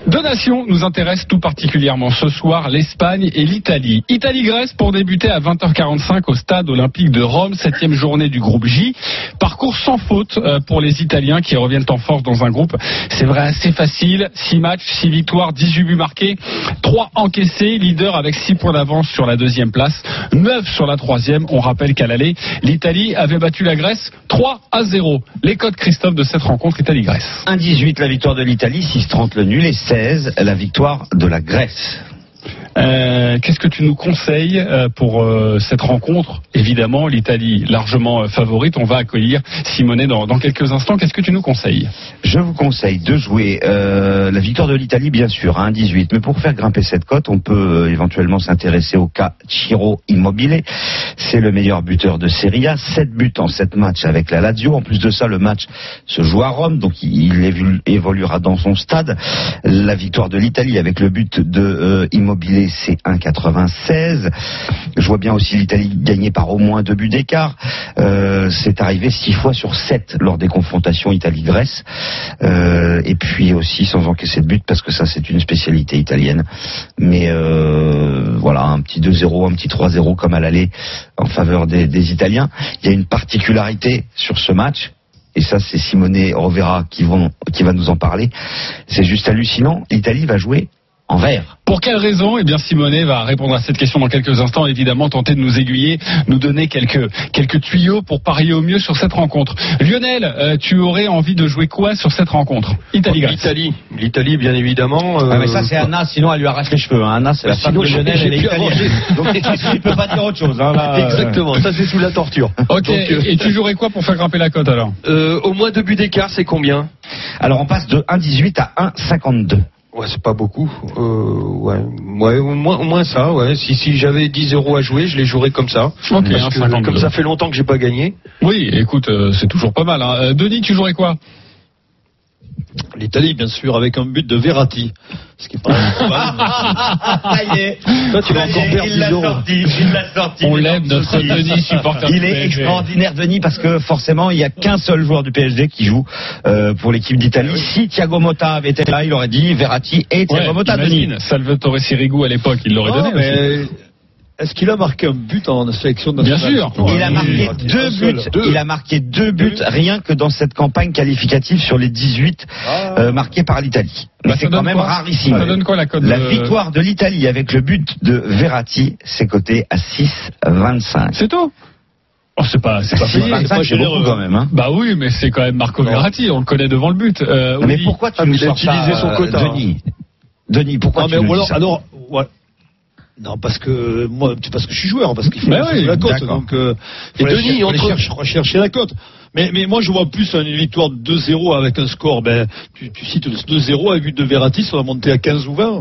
Speaker 6: Deux nations nous intéressent tout particulièrement ce soir, l'Espagne et l'Italie. Italie-Grèce pour débuter à 20h45 au stade olympique de Rome, septième journée du groupe J. Parcours sans faute euh, pour les Italiens qui reviennent en force dans un groupe, c'est vrai, assez facile. 6 matchs, 6 victoires, 18 buts marqués, 3 encaissés, leader avec 6 points d'avance sur la deuxième place, 9 sur la troisième. On rappelle qu'à l'aller, l'Italie avait battu la Grèce 3 à 0. Les codes Christophe de cette rencontre Italie-Grèce.
Speaker 10: 1-18 la victoire de l'Italie, 6-30 le nul et 16 la victoire de la Grèce.
Speaker 6: Euh, Qu'est-ce que tu nous conseilles euh, pour euh, cette rencontre? Évidemment, l'Italie largement favorite. On va accueillir Simonet dans, quelques instants. Qu'est-ce que tu nous conseilles?
Speaker 10: Je vous conseille de jouer la victoire de l'Italie, bien sûr, à 1-18. Mais pour faire grimper cette cote, on peut éventuellement s'intéresser au cas Ciro Immobile. C'est le meilleur buteur de Serie A. 7 buts en 7 matchs avec la Lazio. En plus de ça, le match se joue à Rome, donc il évoluera dans son stade. La victoire de l'Italie avec le but de euh, Immobile, c'est 1,96. Je vois bien aussi l'Italie gagner par au moins deux buts d'écart. Euh, c'est arrivé six fois sur 7 lors des confrontations Italie-Grèce. Euh, et puis aussi sans encaisser de but parce que ça c'est une spécialité italienne. Mais euh, voilà, un petit 2-0, un petit 3-0 comme à l'aller en faveur des, Italiens. Il y a une particularité sur ce match. Et ça, c'est Simone Rovera qui, qui va nous en parler. C'est juste hallucinant. L'Italie va jouer en vert.
Speaker 6: Pour quelle raison Eh bien, Simonet va répondre à cette question dans quelques instants. Évidemment, tenter de nous aiguiller, nous donner quelques quelques tuyaux pour parier au mieux sur cette rencontre. Lionel, euh, tu aurais envie de jouer quoi sur cette rencontre? Italie. Grèce.
Speaker 8: L'Italie, l'Italie, bien évidemment. euh,
Speaker 10: Ah, mais ça, c'est Anna, sinon elle lui arrache les cheveux. hein. Anna, c'est la
Speaker 8: Bah,
Speaker 10: femme
Speaker 8: sinon,
Speaker 10: de Lionel, elle est italienne. (laughs) Donc, il peut pas dire autre chose. hein, là, euh.
Speaker 8: Exactement, ça c'est sous la torture. (laughs)
Speaker 6: Ok.
Speaker 8: Donc, euh,
Speaker 6: Et tu jouerais quoi pour faire grimper la cote alors?
Speaker 8: Euh, au moins deux buts d'écart, c'est combien?
Speaker 10: Alors, on passe de 1,18 à 1,52.
Speaker 8: Ouais, c'est pas beaucoup. Euh, ouais, ouais, au moins, au moins ça. Ouais. Si, si j'avais 10 euros à jouer, je les jouerais comme ça. Parce que,
Speaker 6: 1,52.
Speaker 8: comme ça fait longtemps que j'ai pas gagné.
Speaker 6: Oui, écoute, euh, c'est toujours pas mal. hein. Euh, Denis, tu jouerais quoi?
Speaker 7: L'Italie, bien sûr, avec un but de Verratti. Ce qui est (laughs) pas.
Speaker 10: Ça y est.
Speaker 8: Toi, tu vas encore perdre
Speaker 10: il
Speaker 8: 10
Speaker 10: l'a
Speaker 8: euros.
Speaker 10: sorti, il l'a sorti.
Speaker 6: On l'aime, notre. Denis, supporter
Speaker 10: Il est extraordinaire, Denis, parce que forcément, il n'y a qu'un seul joueur du PSG qui joue euh, pour l'équipe d'Italie. Si Thiago Motta avait été là, il aurait dit Verratti et Thiago
Speaker 6: Ouais,
Speaker 10: Motta, Denis.
Speaker 6: Salvatore Sirigu à l'époque, il l'aurait donné.
Speaker 7: mais Est-ce qu'il a marqué un but en sélection nationale
Speaker 6: Bien sûr.
Speaker 10: Il a marqué
Speaker 7: Oui,
Speaker 10: deux buts. Il a marqué deux buts rien que dans cette campagne qualificative sur les 18
Speaker 7: Ah.
Speaker 10: euh, marqués par l'Italie. Mais
Speaker 6: Bah,
Speaker 10: c'est quand même
Speaker 6: quoi
Speaker 10: rarissime.
Speaker 6: Ça donne quoi la cote
Speaker 10: La
Speaker 6: de-
Speaker 10: victoire de l'Italie avec le but de Verratti, c'est coté à 6,25.
Speaker 6: C'est tout Oh, c'est pas, c'est pas payé.
Speaker 10: 25, c'est beaucoup quand même. Hein.
Speaker 6: Bah oui, mais c'est quand même Marco Verratti, on le connaît devant le but. Euh,
Speaker 10: Mais
Speaker 6: oui.
Speaker 10: pourquoi tu
Speaker 8: Ah,
Speaker 10: nous sors
Speaker 8: utilisé
Speaker 10: ça,
Speaker 8: son
Speaker 10: euh,
Speaker 8: quota, hein.
Speaker 10: Denis? Denis, pourquoi
Speaker 7: Non,
Speaker 10: tu
Speaker 7: mais
Speaker 10: nous
Speaker 7: ou
Speaker 10: dis
Speaker 7: alors,
Speaker 10: ça?
Speaker 7: alors, ouais. Non, parce que moi, parce que je suis joueur, parce qu'il faut, faut
Speaker 6: oui,
Speaker 7: la cote. Donc, euh,
Speaker 8: Et
Speaker 7: faut
Speaker 8: Denis,
Speaker 7: cher- faut aller
Speaker 8: entre-
Speaker 7: chercher, chercher la cote. Mais, mais moi, je vois plus une victoire de 2-0 avec un score. Ben, tu, tu cites 2-0 avec but de Verratti, ça va monter à 15 ou 20,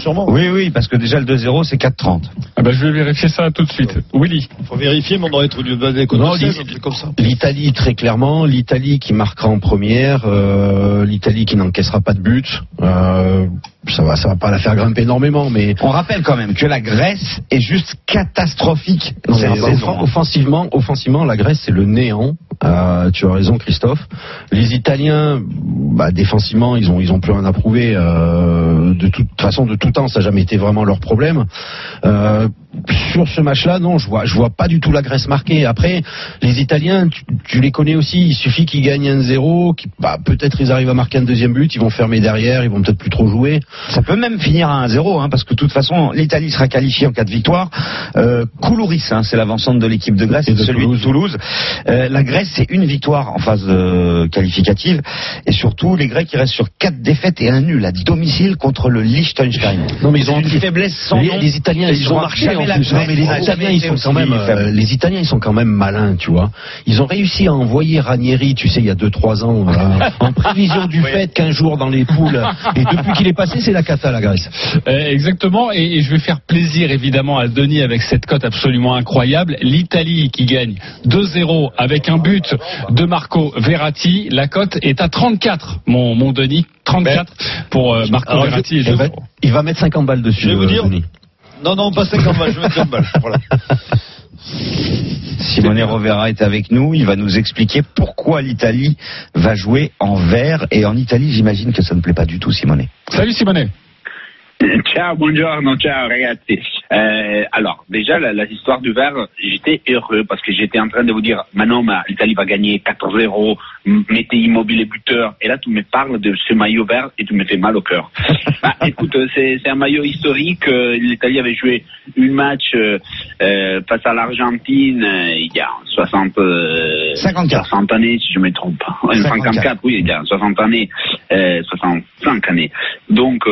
Speaker 7: sûrement.
Speaker 10: Oui, oui, parce que déjà le 2-0, c'est 4,30.
Speaker 6: Ah bah, je vais vérifier ça tout de suite. Willy.
Speaker 7: Il faut vérifier, mais on doit être du des cotes
Speaker 9: Non,
Speaker 7: de 16,
Speaker 9: l'I-
Speaker 7: un truc comme ça.
Speaker 9: L'Italie très clairement, l'Italie qui marquera en première, euh, l'Italie qui n'encaissera pas de but. Euh, ça va, ça va pas la faire grimper énormément, mais
Speaker 10: On rappelle quand même que la Grèce est juste catastrophique
Speaker 9: offensivement, offensivement, la Grèce c'est le néant. Euh, tu as raison, Christophe. Les Italiens, bah, défensivement, ils ont ils ont plus rien à prouver. Euh, de toute façon, de tout temps, ça n'a jamais été vraiment leur problème. Euh, sur ce match-là, non, je vois je vois pas du tout la Grèce marquer. Après, les Italiens, tu, tu les connais aussi. Il suffit qu'ils gagnent 1-0, qu'ils- bah, peut-être ils arrivent à marquer un deuxième but, ils vont fermer derrière, ils vont peut-être plus trop jouer.
Speaker 10: Ça peut même finir à 1-0, hein, parce que de toute façon, l'Italie sera qualifiée en cas de victoire. Euh, Koulouris, hein, c'est l'avancante de l'équipe de Grèce,
Speaker 9: Et de
Speaker 10: celui
Speaker 9: Toulouse.
Speaker 10: de Toulouse. Euh, la Grèce, c'est une victoire en phase euh, qualificative, et surtout les Grecs, ils restent sur quatre défaites et un nul à domicile contre le Liechtenstein.
Speaker 9: Non, mais ils ont
Speaker 10: une faiblesse sans
Speaker 9: les,
Speaker 10: nom.
Speaker 9: les Italiens, ils,
Speaker 10: seront
Speaker 9: ont
Speaker 10: jamais
Speaker 9: en
Speaker 10: la
Speaker 9: plus.
Speaker 10: Grèce
Speaker 9: Non, mais les Italiens, ils sont quand même,
Speaker 10: faible.
Speaker 9: euh, les Italiens, ils sont quand même malins, tu vois. Ils ont réussi à envoyer Ranieri, tu sais, il y a 2-3 ans, (laughs) en prévision du fait qu'un jour dans les poules. Et depuis qu'il est passé, c'est la cata, la Grèce.
Speaker 6: Euh, exactement, et, et je vais faire plaisir évidemment à Denis avec cette cote absolument incroyable. L'Italie qui gagne 2-0 avec un but de Marco Verratti. La cote est à 34, mon, mon Denis. 34 pour euh, Marco
Speaker 7: je-
Speaker 6: Verratti et
Speaker 9: Il va,
Speaker 6: 2-0.
Speaker 9: il va mettre 50 balles dessus.
Speaker 7: Je vais vous
Speaker 9: euh,
Speaker 7: dire-
Speaker 9: Denis.
Speaker 7: Non, non, pas 50 balles, je mettre 20 balles. Voilà.
Speaker 10: Simone Rovera est avec nous. Il va nous expliquer pourquoi l'Italie va jouer en vert. Et en Italie, j'imagine que ça ne plaît pas du tout, Simone.
Speaker 6: Salut Simonet. (laughs)
Speaker 17: Ciao, buongiorno, ciao ragazzi. Euh, alors, déjà, la, la histoire du verre, j'étais heureux parce que j'étais en train de vous dire, maintenant, ma- l'Italie va gagner 4-0, m- mettez immobile et buteur. Et là, tu me parles de ce maillot vert et tu me fais mal au cœur. (laughs) bah, écoute, c'est c'est un maillot historique. euh, L'Italie avait joué une match euh, euh, face à l'Argentine euh, il y a 60, euh,
Speaker 10: 54.
Speaker 17: 60 années, si je me trompe. Ouais,
Speaker 10: 54.
Speaker 17: 54, oui, il y a 60 années, euh, 65 années. Donc,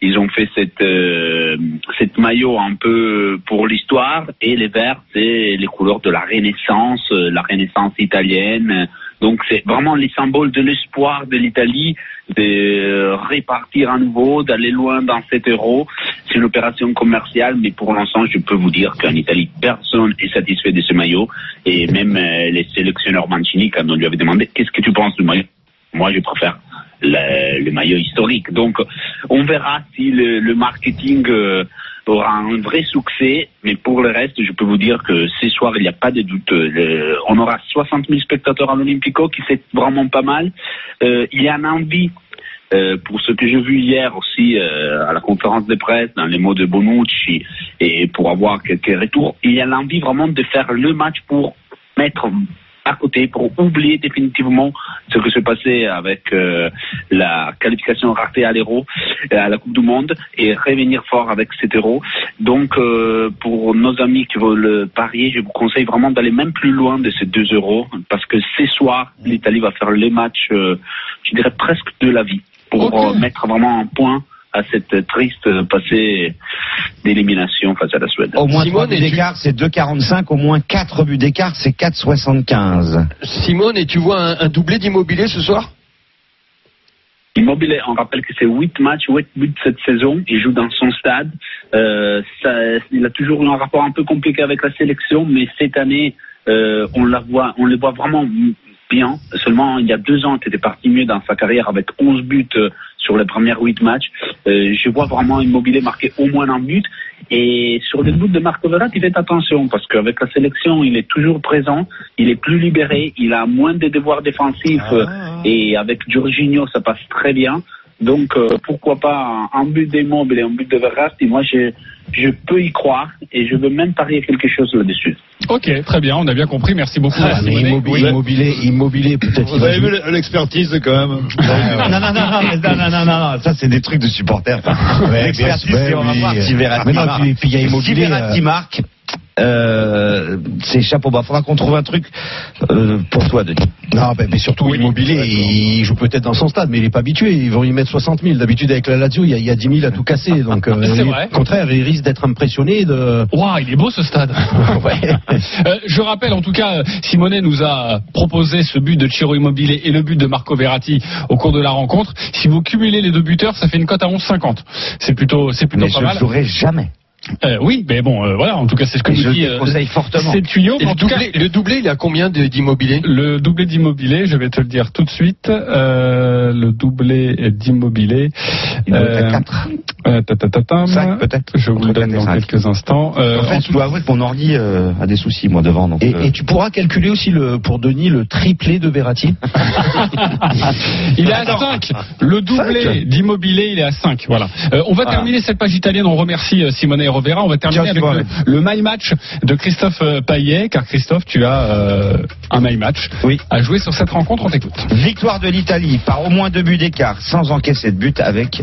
Speaker 17: ils ont fait cette, euh, cette maillot un peu pour l'histoire et les verts, c'est les couleurs de la Renaissance, euh, la Renaissance italienne. Donc, c'est vraiment les symboles de l'espoir de l'Italie de répartir à nouveau, d'aller loin dans cet euro. C'est une opération commerciale, mais pour l'instant, je peux vous dire qu'en Italie, personne est satisfait de ce maillot. Et même euh, les sélectionneurs Mancini, quand on lui avait demandé qu'est-ce que tu penses du maillot, moi, je préfère le, maillot historique. Donc, on verra si le, marketing euh, aura un vrai succès. Mais pour le reste, je peux vous dire que ce soir, il n'y a pas de doute. On aura 60 000 spectateurs à l'Olympico, qui c'est vraiment pas mal. Euh, il y a un envie. euh, pour ce que j'ai vu hier aussi à la conférence de presse, dans les mots de Bonucci, et pour avoir quelques retours, il y a l'envie vraiment de faire le match pour mettre à côté pour oublier définitivement ce que s'est passé avec euh, la qualification ratée à l'Euro, euh, à la Coupe du Monde, et revenir fort avec cet Euro. Donc, euh, pour nos amis qui veulent parier, je vous conseille vraiment d'aller même plus loin de ces deux euros, parce que ce soir, l'Italie va faire les matchs, euh, je dirais presque de la vie, pour mettre vraiment un point à cette triste passée d'élimination face à la Suède.
Speaker 10: Au moins 3 buts d'écart, c'est 2,45. Au moins 4 buts d'écart, c'est 4,75.
Speaker 8: Simone, et tu vois un, un doublé d'immobilier ce soir?
Speaker 17: Immobilier, on rappelle que c'est 8 matchs, 8 buts cette saison. Il joue dans son stade. Euh, ça, il a toujours eu un rapport un peu compliqué avec la sélection, mais cette année, euh, on, la voit, on le voit vraiment bien. Seulement, il y a deux ans, il était parti mieux dans sa carrière avec 11 buts euh, sur les premières 8 matchs. Euh, je vois vraiment Immobilier marquer au moins un but. Et sur le but de Marco Verratti, faites attention parce qu'avec la sélection, il est toujours présent, il est plus libéré, il a moins de devoirs défensifs euh, et avec Jorginho, ça passe très bien. Donc euh, pourquoi pas un, un but d'Immobile et un but de Verratti? Moi, je, je peux y croire et je veux même parier quelque chose là-dessus.
Speaker 6: Ok, très bien, on a bien compris. Merci beaucoup.
Speaker 9: Ah, mais immobilier, immobilier, immobilier, peut-être.
Speaker 7: Vous avez vu l'expertise quand même (laughs)
Speaker 10: non, non, non, non, non, non, non, non, non, ça c'est des trucs de supporters. L'expertise, on va voir si Verratti
Speaker 9: non,
Speaker 10: marque.
Speaker 9: Euh,
Speaker 10: c'est chapeau bas. Faudra qu'on trouve un truc euh, pour toi, Denis.
Speaker 9: Non, ben, mais surtout Immobilier, il joue peut-être dans son stade, mais il est pas habitué. Ils vont y mettre 60 000. D'habitude, avec la Lazio, il y, a, il y a 10 000 à tout casser. (laughs) Donc, euh,
Speaker 6: C'est
Speaker 9: il-
Speaker 6: vrai.
Speaker 9: au contraire, il risque d'être impressionné de.
Speaker 6: Waouh, il est beau ce stade. (laughs) Euh, je rappelle en tout cas, Simonet nous a proposé ce but de Ciro Immobilier et le but de Marco Verratti au cours de la rencontre. Si vous cumulez les deux buteurs, ça fait une cote à 11,50. C'est plutôt, c'est plutôt
Speaker 10: Mais
Speaker 6: pas
Speaker 10: je
Speaker 6: mal.
Speaker 10: le jouerai jamais.
Speaker 6: Euh, oui, mais bon, euh, voilà. En tout cas, c'est ce que nous dit. euh,
Speaker 10: déconseille fortement.
Speaker 6: C'est le tuyau.
Speaker 8: Et
Speaker 6: mais en
Speaker 8: le,
Speaker 6: tout cas,
Speaker 8: doublé, le doublé, il a combien d'immobilier
Speaker 6: le doublé d'immobilier, je vais te le dire tout de suite. Euh, le doublé d'immobilier.
Speaker 10: Il doit être à 4.
Speaker 6: euh, ta, ta, ta, tam.
Speaker 10: Cinq, peut-être.
Speaker 6: Je vous le donne
Speaker 10: et
Speaker 6: dans quelques instants. Euh,
Speaker 10: en fait, je dois avouer que mon ordi euh, a des soucis, moi, devant. Donc,
Speaker 9: Et, et tu pourras calculer aussi le, pour Denis le triplé de Verratti. (laughs) (laughs)
Speaker 6: Il est à 5. Le doublé d'immobilier, il est à 5. Voilà. On va
Speaker 10: Ah.
Speaker 6: terminer cette page italienne. On remercie Simone Rovera. On va terminer avec le, le my match de Christophe Paillet. Car Christophe, tu as un my match
Speaker 10: Oui.
Speaker 6: à jouer sur cette rencontre. On t'écoute.
Speaker 10: Victoire de l'Italie par au moins deux buts d'écart, sans encaisser de but, avec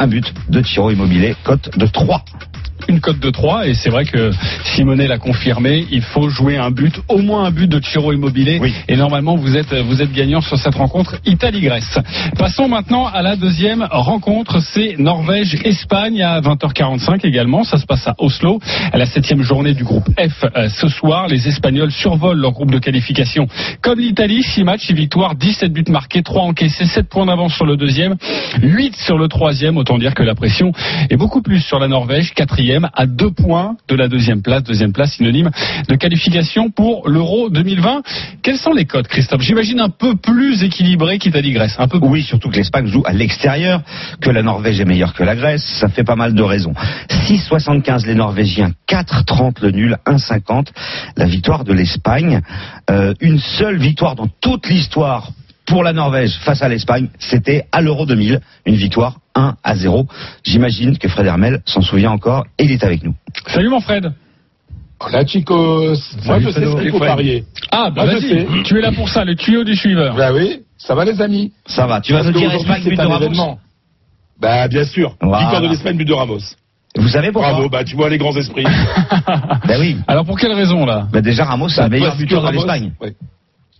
Speaker 10: un but de Tiro Immobilier, cote de 3.
Speaker 6: Une cote de 3 et c'est vrai que Simonet l'a confirmé, il faut jouer un but, au moins un but de Chiro Immobilier.
Speaker 10: Oui.
Speaker 6: et normalement vous êtes vous êtes gagnant sur cette rencontre Italie-Grèce. Passons maintenant à la deuxième rencontre, c'est Norvège-Espagne à 20h45 également, ça se passe à Oslo, à la septième journée du groupe F euh, ce soir, les Espagnols survolent leur groupe de qualification. Comme l'Italie, 6 matchs, 6 victoires, 17 buts marqués, 3 encaissés, 7 points d'avance sur le deuxième, 8 sur le troisième, autant dire que la pression est beaucoup plus sur la Norvège, quatrième à deux points de la deuxième place, deuxième place synonyme de qualification pour l'Euro 2020. Quels sont les codes, Christophe? J'imagine un peu plus équilibré qu'Italie-Grèce, un peu
Speaker 10: Oui, surtout que l'Espagne joue à l'extérieur, que la Norvège est meilleure que la Grèce, ça fait pas mal de raisons. 6,75 les Norvégiens, 4,30 le nul, 1,50 la victoire de l'Espagne. Euh, une seule victoire dans toute l'histoire pour la Norvège face à l'Espagne, c'était à l'Euro 2000, une victoire 1 à 0. J'imagine que Fred Hermel s'en souvient encore et il est avec nous.
Speaker 6: Salut mon Fred.
Speaker 18: Hola chicos, moi je sais ce qu'il faut parier.
Speaker 6: Ah bah vas-y,
Speaker 18: sais.
Speaker 6: tu es là pour ça, le tuyau du suiveur.
Speaker 18: Bah oui, ça va les amis.
Speaker 10: Ça va, tu vas nous dire Espagne, but de Ramos
Speaker 18: événement. Bah bien sûr,
Speaker 10: Voilà.
Speaker 18: victoire de l'Espagne, but de Ramos.
Speaker 10: Vous savez pourquoi
Speaker 18: Bravo, bah tu vois les grands esprits. (laughs)
Speaker 10: Ben oui.
Speaker 6: Alors pour quelle raison là?
Speaker 10: Ben déjà Ramos, c'est le meilleur
Speaker 18: Parce que
Speaker 10: buteur de l'Espagne.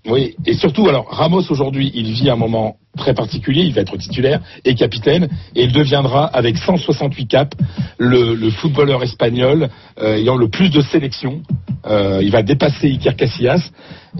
Speaker 18: Oui. Et surtout, alors, Ramos aujourd'hui, il vit un moment très particulier, il va être titulaire et capitaine, et il deviendra, avec 168 caps, le, le footballeur espagnol euh, ayant le plus de sélections. Euh, il va dépasser Iker Casillas,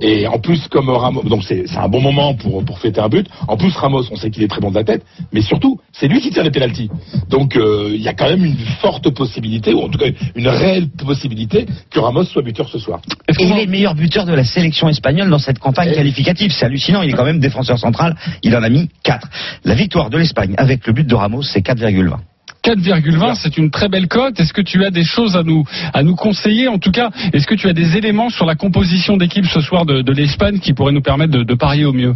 Speaker 18: et en plus, comme Ramos, donc c'est c'est un bon moment pour, pour fêter un but. En plus, Ramos, on sait qu'il est très bon de la tête, mais surtout, c'est lui qui tire les pénalties. Donc, euh, il y a quand même une forte possibilité, ou en tout cas une réelle possibilité, que Ramos soit buteur ce soir.
Speaker 10: Et il est le meilleur buteur de la sélection espagnole dans cette campagne qualificative? C'est hallucinant. Il est quand même défenseur central. Il en a mis 4. La victoire de l'Espagne avec le but de Ramos, c'est 4,20.
Speaker 6: 4,20, c'est une très belle cote. Est-ce que tu as des choses à nous à nous conseiller? En tout cas, est-ce que tu as des éléments sur la composition d'équipe ce soir de, de l'Espagne qui pourraient nous permettre de, de parier au mieux?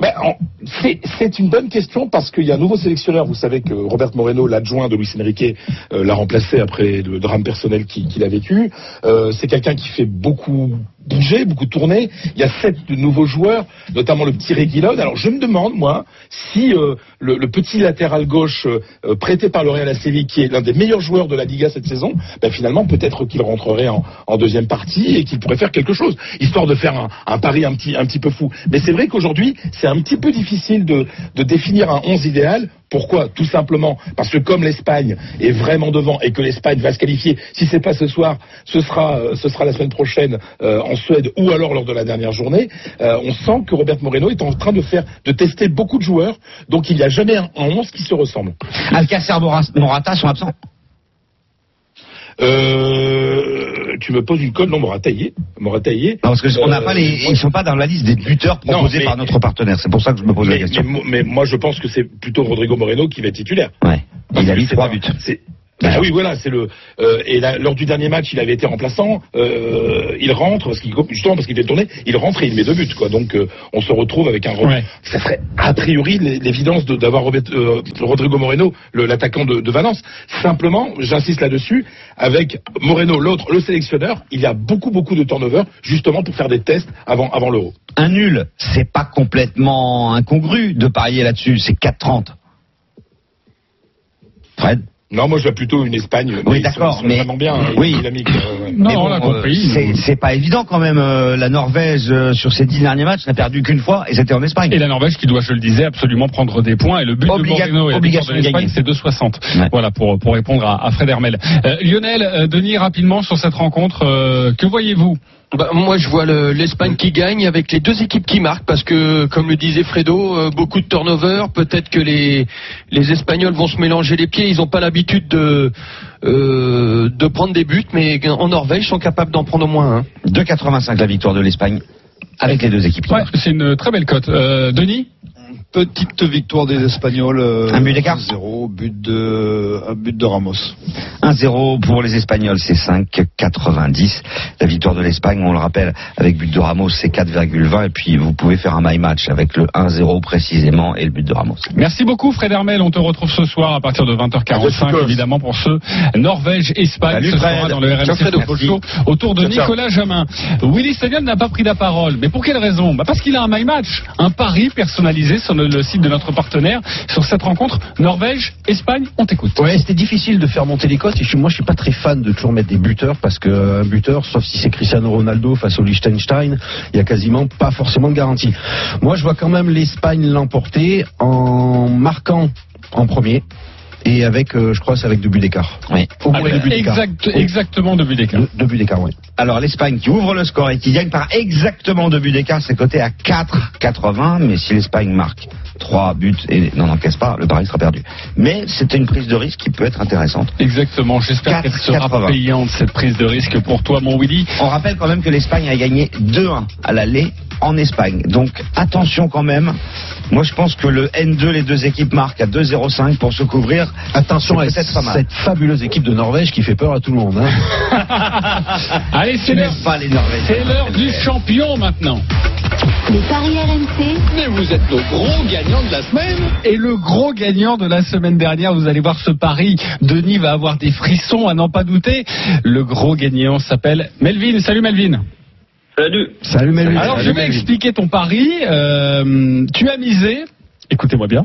Speaker 18: Ben, en- c'est- une bonne question parce qu'il y a un nouveau sélectionneur. Vous savez que Robert Moreno, l'adjoint de Luis Enrique, euh, l'a remplacé après le drame personnel qu'il qu'il a vécu. Euh, c'est quelqu'un qui fait beaucoup bougé, beaucoup tourné. Il y a sept nouveaux joueurs, notamment le petit Reguilon. Alors je me demande, moi, si euh, le, petit latéral gauche euh, euh, prêté par le Real Séville, qui est l'un des meilleurs joueurs de la Liga cette saison, ben, finalement peut-être qu'il rentrerait en, deuxième partie et qu'il pourrait faire quelque chose, histoire de faire un, pari un petit, un petit peu fou. Mais c'est vrai qu'aujourd'hui, c'est un petit peu difficile de, de définir un 11 idéal. Pourquoi Tout simplement parce que comme l'Espagne est vraiment devant et que l'Espagne va se qualifier, si c'est pas ce soir, ce sera, euh, ce sera la semaine prochaine euh, en Suède ou alors lors de la dernière journée. euh, on sent que Robert Moreno est en train de faire, de tester beaucoup de joueurs, donc il n'y a jamais un 11 qui se ressemble.
Speaker 10: Alcacer Mora- Morata sont absents.
Speaker 18: Euh, tu me poses une colle, non. Morataillé.
Speaker 10: Non, parce que on n'a pas les, ils sont pas dans la liste des buteurs
Speaker 18: Non,
Speaker 10: proposés
Speaker 18: mais-
Speaker 10: par notre partenaire. C'est pour ça que je me pose la question.
Speaker 18: mais mo- mais moi, je pense que c'est plutôt Rodrigo Moreno qui va être titulaire.
Speaker 10: Ouais. Il a mis trois buts.
Speaker 18: C'est- Ah oui, voilà, c'est le. euh, et là, lors du dernier match, il avait été remplaçant. euh, il rentre parce qu'il justement parce qu'il fait tourner, il rentre et il met deux buts, quoi. Donc, euh, on se retrouve avec un.
Speaker 6: Ouais.
Speaker 18: Ça serait a priori l'é- l'évidence de- d'avoir Robert- euh, Rodrigo Moreno, l'attaquant de, de Valence. Simplement, j'insiste là-dessus, avec Moreno, l'autre, le sélectionneur, il y a beaucoup, beaucoup de turnover, justement pour faire des tests avant, avant l'Euro.
Speaker 10: Un nul, c'est pas complètement incongru de parier là-dessus. C'est 4,30. Fred?
Speaker 18: Non, moi, je vois plutôt une Espagne.
Speaker 10: Oui, d'accord, mais-
Speaker 18: vraiment bien, hein,
Speaker 10: oui.
Speaker 18: euh, ouais.
Speaker 10: Mais bon, euh, c'est- c'est pas évident quand même. euh, la Norvège, euh, sur ses dix derniers matchs, n'a perdu qu'une fois et c'était en Espagne.
Speaker 6: Et la Norvège qui doit, je le disais, absolument prendre des points. Et le but
Speaker 10: Obliga-
Speaker 6: de Moreno et la de l'Espagne, c'est 2,60. Voilà, pour, pour répondre à, à Fred Hermel. Euh, Lionel, euh, Denis, rapidement sur cette rencontre, euh, que voyez-vous
Speaker 8: Bah, moi, je vois le- l'Espagne qui gagne avec les deux équipes qui marquent parce que, comme le disait Fredo, euh, beaucoup de turnover. Peut-être que les, les Espagnols vont se mélanger les pieds. Ils n'ont pas l'habitude de, euh, de prendre des buts, mais en Norvège, ils sont capables d'en prendre au moins un.
Speaker 10: 2,85 la victoire de l'Espagne avec les deux équipes.
Speaker 6: Ouais, c'est une très belle cote. Euh, Denis?
Speaker 7: Petite victoire des Espagnols. euh,
Speaker 10: Un but d'écart
Speaker 7: 0 but de, un but de Ramos.
Speaker 10: 1-0 pour les Espagnols, c'est 5,90. La victoire de l'Espagne, on le rappelle, avec but de Ramos, c'est 4,20. Et puis vous pouvez faire un my match avec le 1-0 précisément et le but de Ramos.
Speaker 6: Merci beaucoup Fred Hermel. On te retrouve ce soir à partir de 20h45 évidemment pour ce Norvège-Espagne. Ce sera dans le RMC Show autour de
Speaker 10: Ciao, ciao.
Speaker 6: Nicolas Jamin. Willy Stadium n'a pas pris la parole. Mais pour quelle raison? Bah Parce qu'il a un my match, un pari personnalisé sur le, le site de notre partenaire sur cette rencontre Norvège-Espagne. On t'écoute.
Speaker 9: Ouais, c'était difficile de faire monter cotes. Et moi, je suis pas très fan de toujours mettre des buteurs parce qu'un buteur, sauf si c'est Cristiano Ronaldo face au Liechtenstein, il y a quasiment pas forcément de garantie. Moi, je vois quand même l'Espagne l'emporter en marquant en premier. Et avec, euh, je crois, c'est avec deux buts d'écart.
Speaker 10: Oui.
Speaker 9: Au moins
Speaker 6: Avec
Speaker 9: deux buts d'écart.
Speaker 6: exact- exactement deux buts d'écart.
Speaker 9: Deux, deux buts d'écart, oui.
Speaker 10: Alors l'Espagne qui ouvre le score et qui gagne par exactement deux buts d'écart, c'est coté à 4,80. Mais si l'Espagne marque trois buts et n'en encaisse pas, le pari sera perdu. Mais c'était une prise de risque qui peut être intéressante.
Speaker 6: Exactement. J'espère qu'elle sera
Speaker 10: 4,80.
Speaker 6: payante cette prise de risque pour toi, mon Willy.
Speaker 10: On rappelle quand même que l'Espagne a gagné 2-1 à l'aller en Espagne. Donc attention quand même. Moi je pense que le N2, les deux équipes marquent à 2-0-5 pour se couvrir.
Speaker 9: Attention à cette fabuleuse équipe de Norvège qui fait peur à tout le monde. hein. (laughs)
Speaker 6: Allez, c'est
Speaker 10: Tu
Speaker 6: l'heure.
Speaker 10: n'aimes pas les Norvégiens.
Speaker 6: C'est l'heure du champion maintenant.
Speaker 5: Les paris RMC,
Speaker 6: Mais vous êtes le gros gagnant de la semaine. Et le gros gagnant de la semaine dernière, vous allez voir ce pari. Denis va avoir des frissons à n'en pas douter. Le gros gagnant s'appelle Melvin. Salut Melvin.
Speaker 4: Salut.
Speaker 9: Salut Melvin.
Speaker 6: Alors je vais expliquer ton pari. Euh, tu as misé, écoutez-moi bien,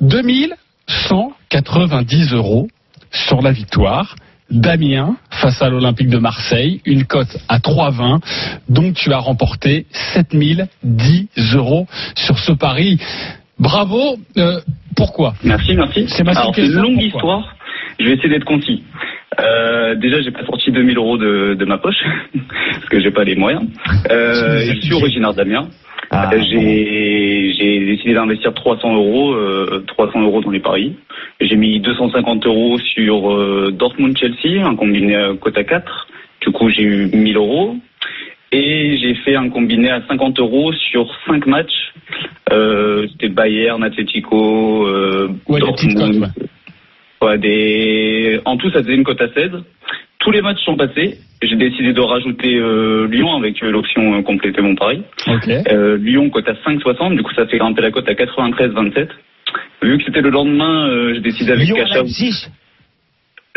Speaker 6: 2190 euros sur la victoire d'Amiens face à l'Olympique de Marseille, une cote à 3,20. Donc tu as remporté 7010 euros sur ce pari. Bravo. Euh, pourquoi?
Speaker 19: Merci, merci.
Speaker 6: C'est ma
Speaker 19: Alors, c'est une longue
Speaker 6: pourquoi?
Speaker 19: histoire. Je vais essayer d'être concis. Euh, déjà, j'ai pas sorti 2000 euros de, de ma poche (laughs) parce que j'ai pas les moyens. Euh, je suis originaire d'Amiens.
Speaker 10: Ah,
Speaker 19: Euh, j'ai j'ai décidé d'investir 300 euros, euh, 300 euros dans les paris. J'ai mis 250 euros sur euh, Dortmund-Chelsea, un combiné à cote à 4. Du coup, j'ai eu 1000 euros. Et j'ai fait un combiné à 50 euros sur 5 matchs. Euh, C'était Bayern, Atletico, euh,
Speaker 6: Ouais,
Speaker 19: Dortmund. Ouais, des... En tout, ça faisait une cote à 16. Tous les matchs sont passés. J'ai décidé de rajouter euh, Lyon avec euh, l'option euh, compléter mon pari.
Speaker 6: Ok.
Speaker 19: Euh, Lyon cote à 5,60. Du coup, ça fait grimper la cote à 93,27. Vu que c'était le lendemain, euh, j'ai décidé avec
Speaker 10: Lyon,
Speaker 19: Cacha.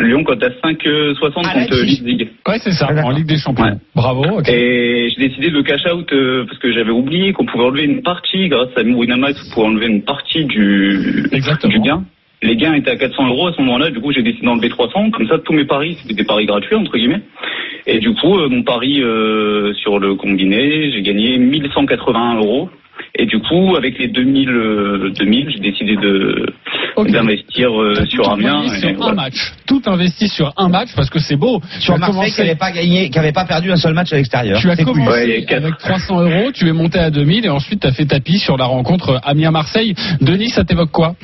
Speaker 19: Lyon cote à 5,60 contre Leipzig.
Speaker 6: Ouais, c'est ça, en Ligue des Champions. Bravo. ok.
Speaker 19: Et j'ai décidé de cash out euh, parce que j'avais oublié qu'on pouvait enlever une partie, grâce à on pouvait enlever une partie du, du gain. Les gains étaient à 400 euros à ce moment-là, du coup j'ai décidé d'enlever 300. Comme ça, tous mes paris, c'était des paris gratuits, entre guillemets. Et du coup, euh, mon pari euh, sur le combiné, j'ai gagné 1181 euros. Et du coup, avec les 2000, euh, 2000 j'ai décidé de d'investir euh, sur Amiens.
Speaker 6: Investi
Speaker 19: et
Speaker 6: sur un
Speaker 19: voilà.
Speaker 6: match. Tout investi sur un match parce que c'est beau. Tu
Speaker 10: Sur
Speaker 6: as
Speaker 10: Marseille
Speaker 6: commencé-
Speaker 10: qui n'avait pas gagné, qui avait pas perdu un seul match à l'extérieur.
Speaker 6: Tu as
Speaker 10: cool.
Speaker 6: commencé avec 300 euros, tu es monté à 2000 et ensuite tu as fait tapis sur la rencontre Amiens-Marseille. Denis, ça t'évoque quoi?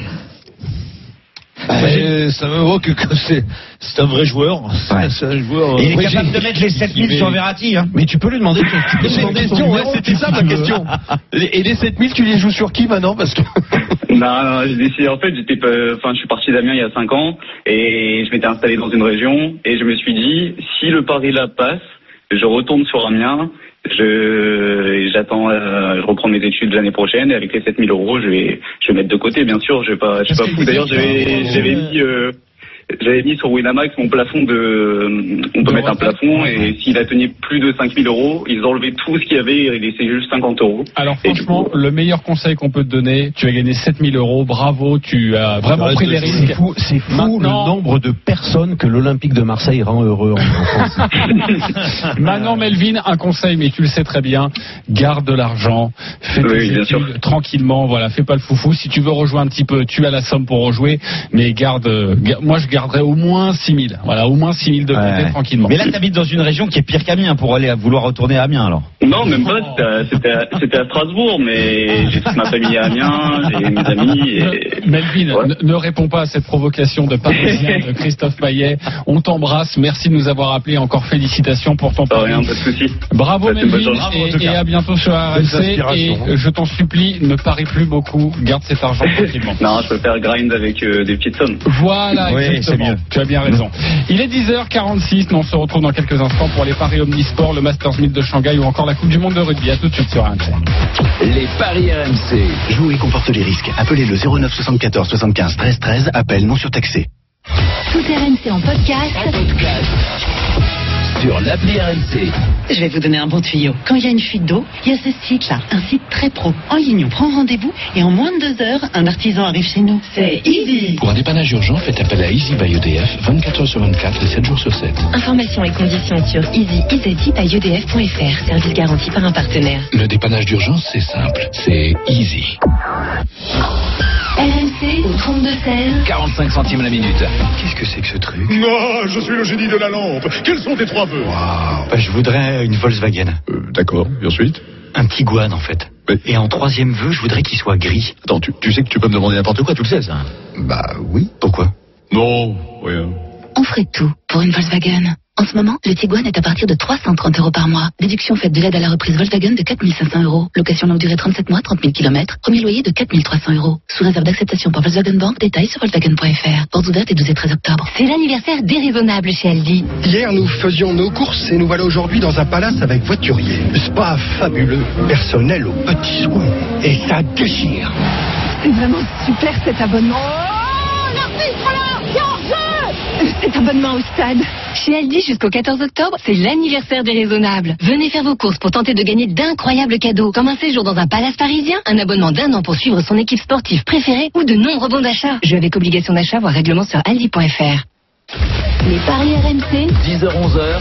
Speaker 7: Euh, ça m'évoque que c'est c'est un vrai joueur. C'est- C'est un joueur.
Speaker 10: Et il est
Speaker 7: Ouais,
Speaker 10: capable de mettre les 7000
Speaker 7: Mais-
Speaker 10: sur Verratti. Hein.
Speaker 9: Mais tu peux lui demander. Tu peux lui
Speaker 14: J'ai une
Speaker 9: demander son
Speaker 14: question, ouais, c'était ça ma question. (laughs) Et les 7000, tu les joues sur qui maintenant Parce que (laughs)
Speaker 19: Non, non, j'ai décidé. En fait, j'étais, pas- enfin, je suis parti d'Amiens il y a 5 ans et je m'étais installé dans une région et je me suis dit, si le pari là passe, je retourne sur Amiens. Je, j'attends, euh, je reprends mes études l'année prochaine et avec les 7000 euros, je vais, je vais mettre de côté, bien sûr. Je vais pas, je suis pas fou. D'ailleurs, j'avais, j'avais mis, euh, j'avais mis sur Winamax mon plafond de, on peut mettre un plafond et s'il atteignait plus de 5000 euros, ils enlevaient tout ce qu'il y avait et ils laissaient juste 50 euros.
Speaker 6: Alors franchement, le meilleur conseil qu'on peut te donner, tu as gagné 7000 euros, bravo, tu as vraiment pris des
Speaker 9: c'est
Speaker 6: risques.
Speaker 9: fou, c'est fou
Speaker 6: Maintenant-
Speaker 9: le nombre de personnes que l'Olympique de Marseille rend heureux en France. (laughs)
Speaker 6: Maintenant, Melvin, un conseil, mais tu le sais très bien, garde de l'argent, fais tes
Speaker 19: Oui,
Speaker 6: études tranquillement, voilà, fais pas le foufou. Si tu veux rejouer un petit peu, tu as la somme pour rejouer, mais garde, ga- moi je garderais au moins 6000, voilà, au moins 6000 de côté
Speaker 10: Ouais.
Speaker 6: tranquillement.
Speaker 10: Mais là, t'habites dans une région qui est pire qu'Amiens pour aller à vouloir retourner à Amiens alors.
Speaker 19: Non, même pas. c'était à- Strasbourg, mais j'ai toute ma famille à Amiens, j'ai mes amis. Et...
Speaker 6: Melvin, ne, ne réponds pas à cette provocation de Parisien de Christophe Payet. On t'embrasse. Merci de nous avoir appelé. Encore félicitations pour ton pari.
Speaker 19: rien, pas de souci.
Speaker 6: Bravo Melvin et, et à bientôt sur RMC. Et je t'en supplie, ne parie plus beaucoup. Garde cet argent (laughs) tranquillement.
Speaker 19: Non, je peux faire grind avec euh, des petites sommes.
Speaker 6: Voilà,
Speaker 19: Oui,
Speaker 6: exactement.
Speaker 19: C'est mieux.
Speaker 6: Tu as bien raison. Il est 10h46. Nous, on se retrouve dans quelques instants pour les paris Omnisport, le Masters 1000 de Shanghai ou encore la Coupe du Monde de rugby. À tout de suite sur RMC.
Speaker 2: Les paris RMC. Jouer comporte les risques. Appelez le 09 74 75 13 13. Appel non surtaxé.
Speaker 5: Tout RMC en podcast.
Speaker 2: Sur l'appli RMC.
Speaker 20: Je vais vous donner un bon tuyau. Quand il y a une fuite d'eau, il y a ce site-là, un site très pro. En ligne, on prend rendez-vous et en moins de deux heures, un artisan arrive chez nous. C'est easy.
Speaker 1: Pour un dépannage urgent, faites appel à Easy by EDF 24 heures sur 24 et 7 jours sur 7.
Speaker 5: Informations et conditions sur easyeasy.edf.fr. Service garanti par un partenaire.
Speaker 1: Le dépannage d'urgence, c'est simple. C'est easy.
Speaker 5: RMC au 32 16.
Speaker 2: 45 centimes la minute. Qu'est-ce que c'est que ce truc?
Speaker 21: Moi, je suis le génie de la lampe. Quels sont tes trois
Speaker 2: Bah, Je voudrais une Volkswagen.
Speaker 21: D'accord, et ensuite
Speaker 2: Un Tiguan en fait. Et en troisième vœu, je voudrais qu'il soit gris.
Speaker 21: Attends, tu, tu sais que tu peux me demander n'importe quoi, tu le sais ça
Speaker 2: Bah oui. Pourquoi?
Speaker 21: Non, rien.
Speaker 5: On ferait tout pour une Volkswagen. En ce moment, le Tiguan est à partir de 330 euros par mois. Déduction faite de l'aide à la reprise Volkswagen de 4500 euros. Location longue durée 37 mois, 30 000 km. Premier loyer de 4300 euros. Sous réserve d'acceptation par Volkswagen Bank. Détails sur Volkswagen.fr. Portes ouvertes les 12 et 13 octobre. C'est l'anniversaire déraisonnable chez Aldi.
Speaker 14: Hier, nous faisions nos courses et nous voilà aujourd'hui dans un palace avec voiturier. Spa fabuleux, personnel au petit soin. Et ça déchire.
Speaker 22: C'est vraiment super cet abonnement. Oh, l'arbitre là C'est en jeu Cet abonnement au stade.
Speaker 5: Chez Aldi jusqu'au 14 octobre, c'est l'anniversaire déraisonnable. Venez faire vos courses pour tenter de gagner d'incroyables cadeaux, comme un séjour dans un palace parisien, un abonnement d'un an pour suivre son équipe sportive préférée ou de nombreux bons d'achat. Jeu avec obligation d'achat, voire règlement sur aldi.fr. Les paris RMC,
Speaker 2: 10h-11h,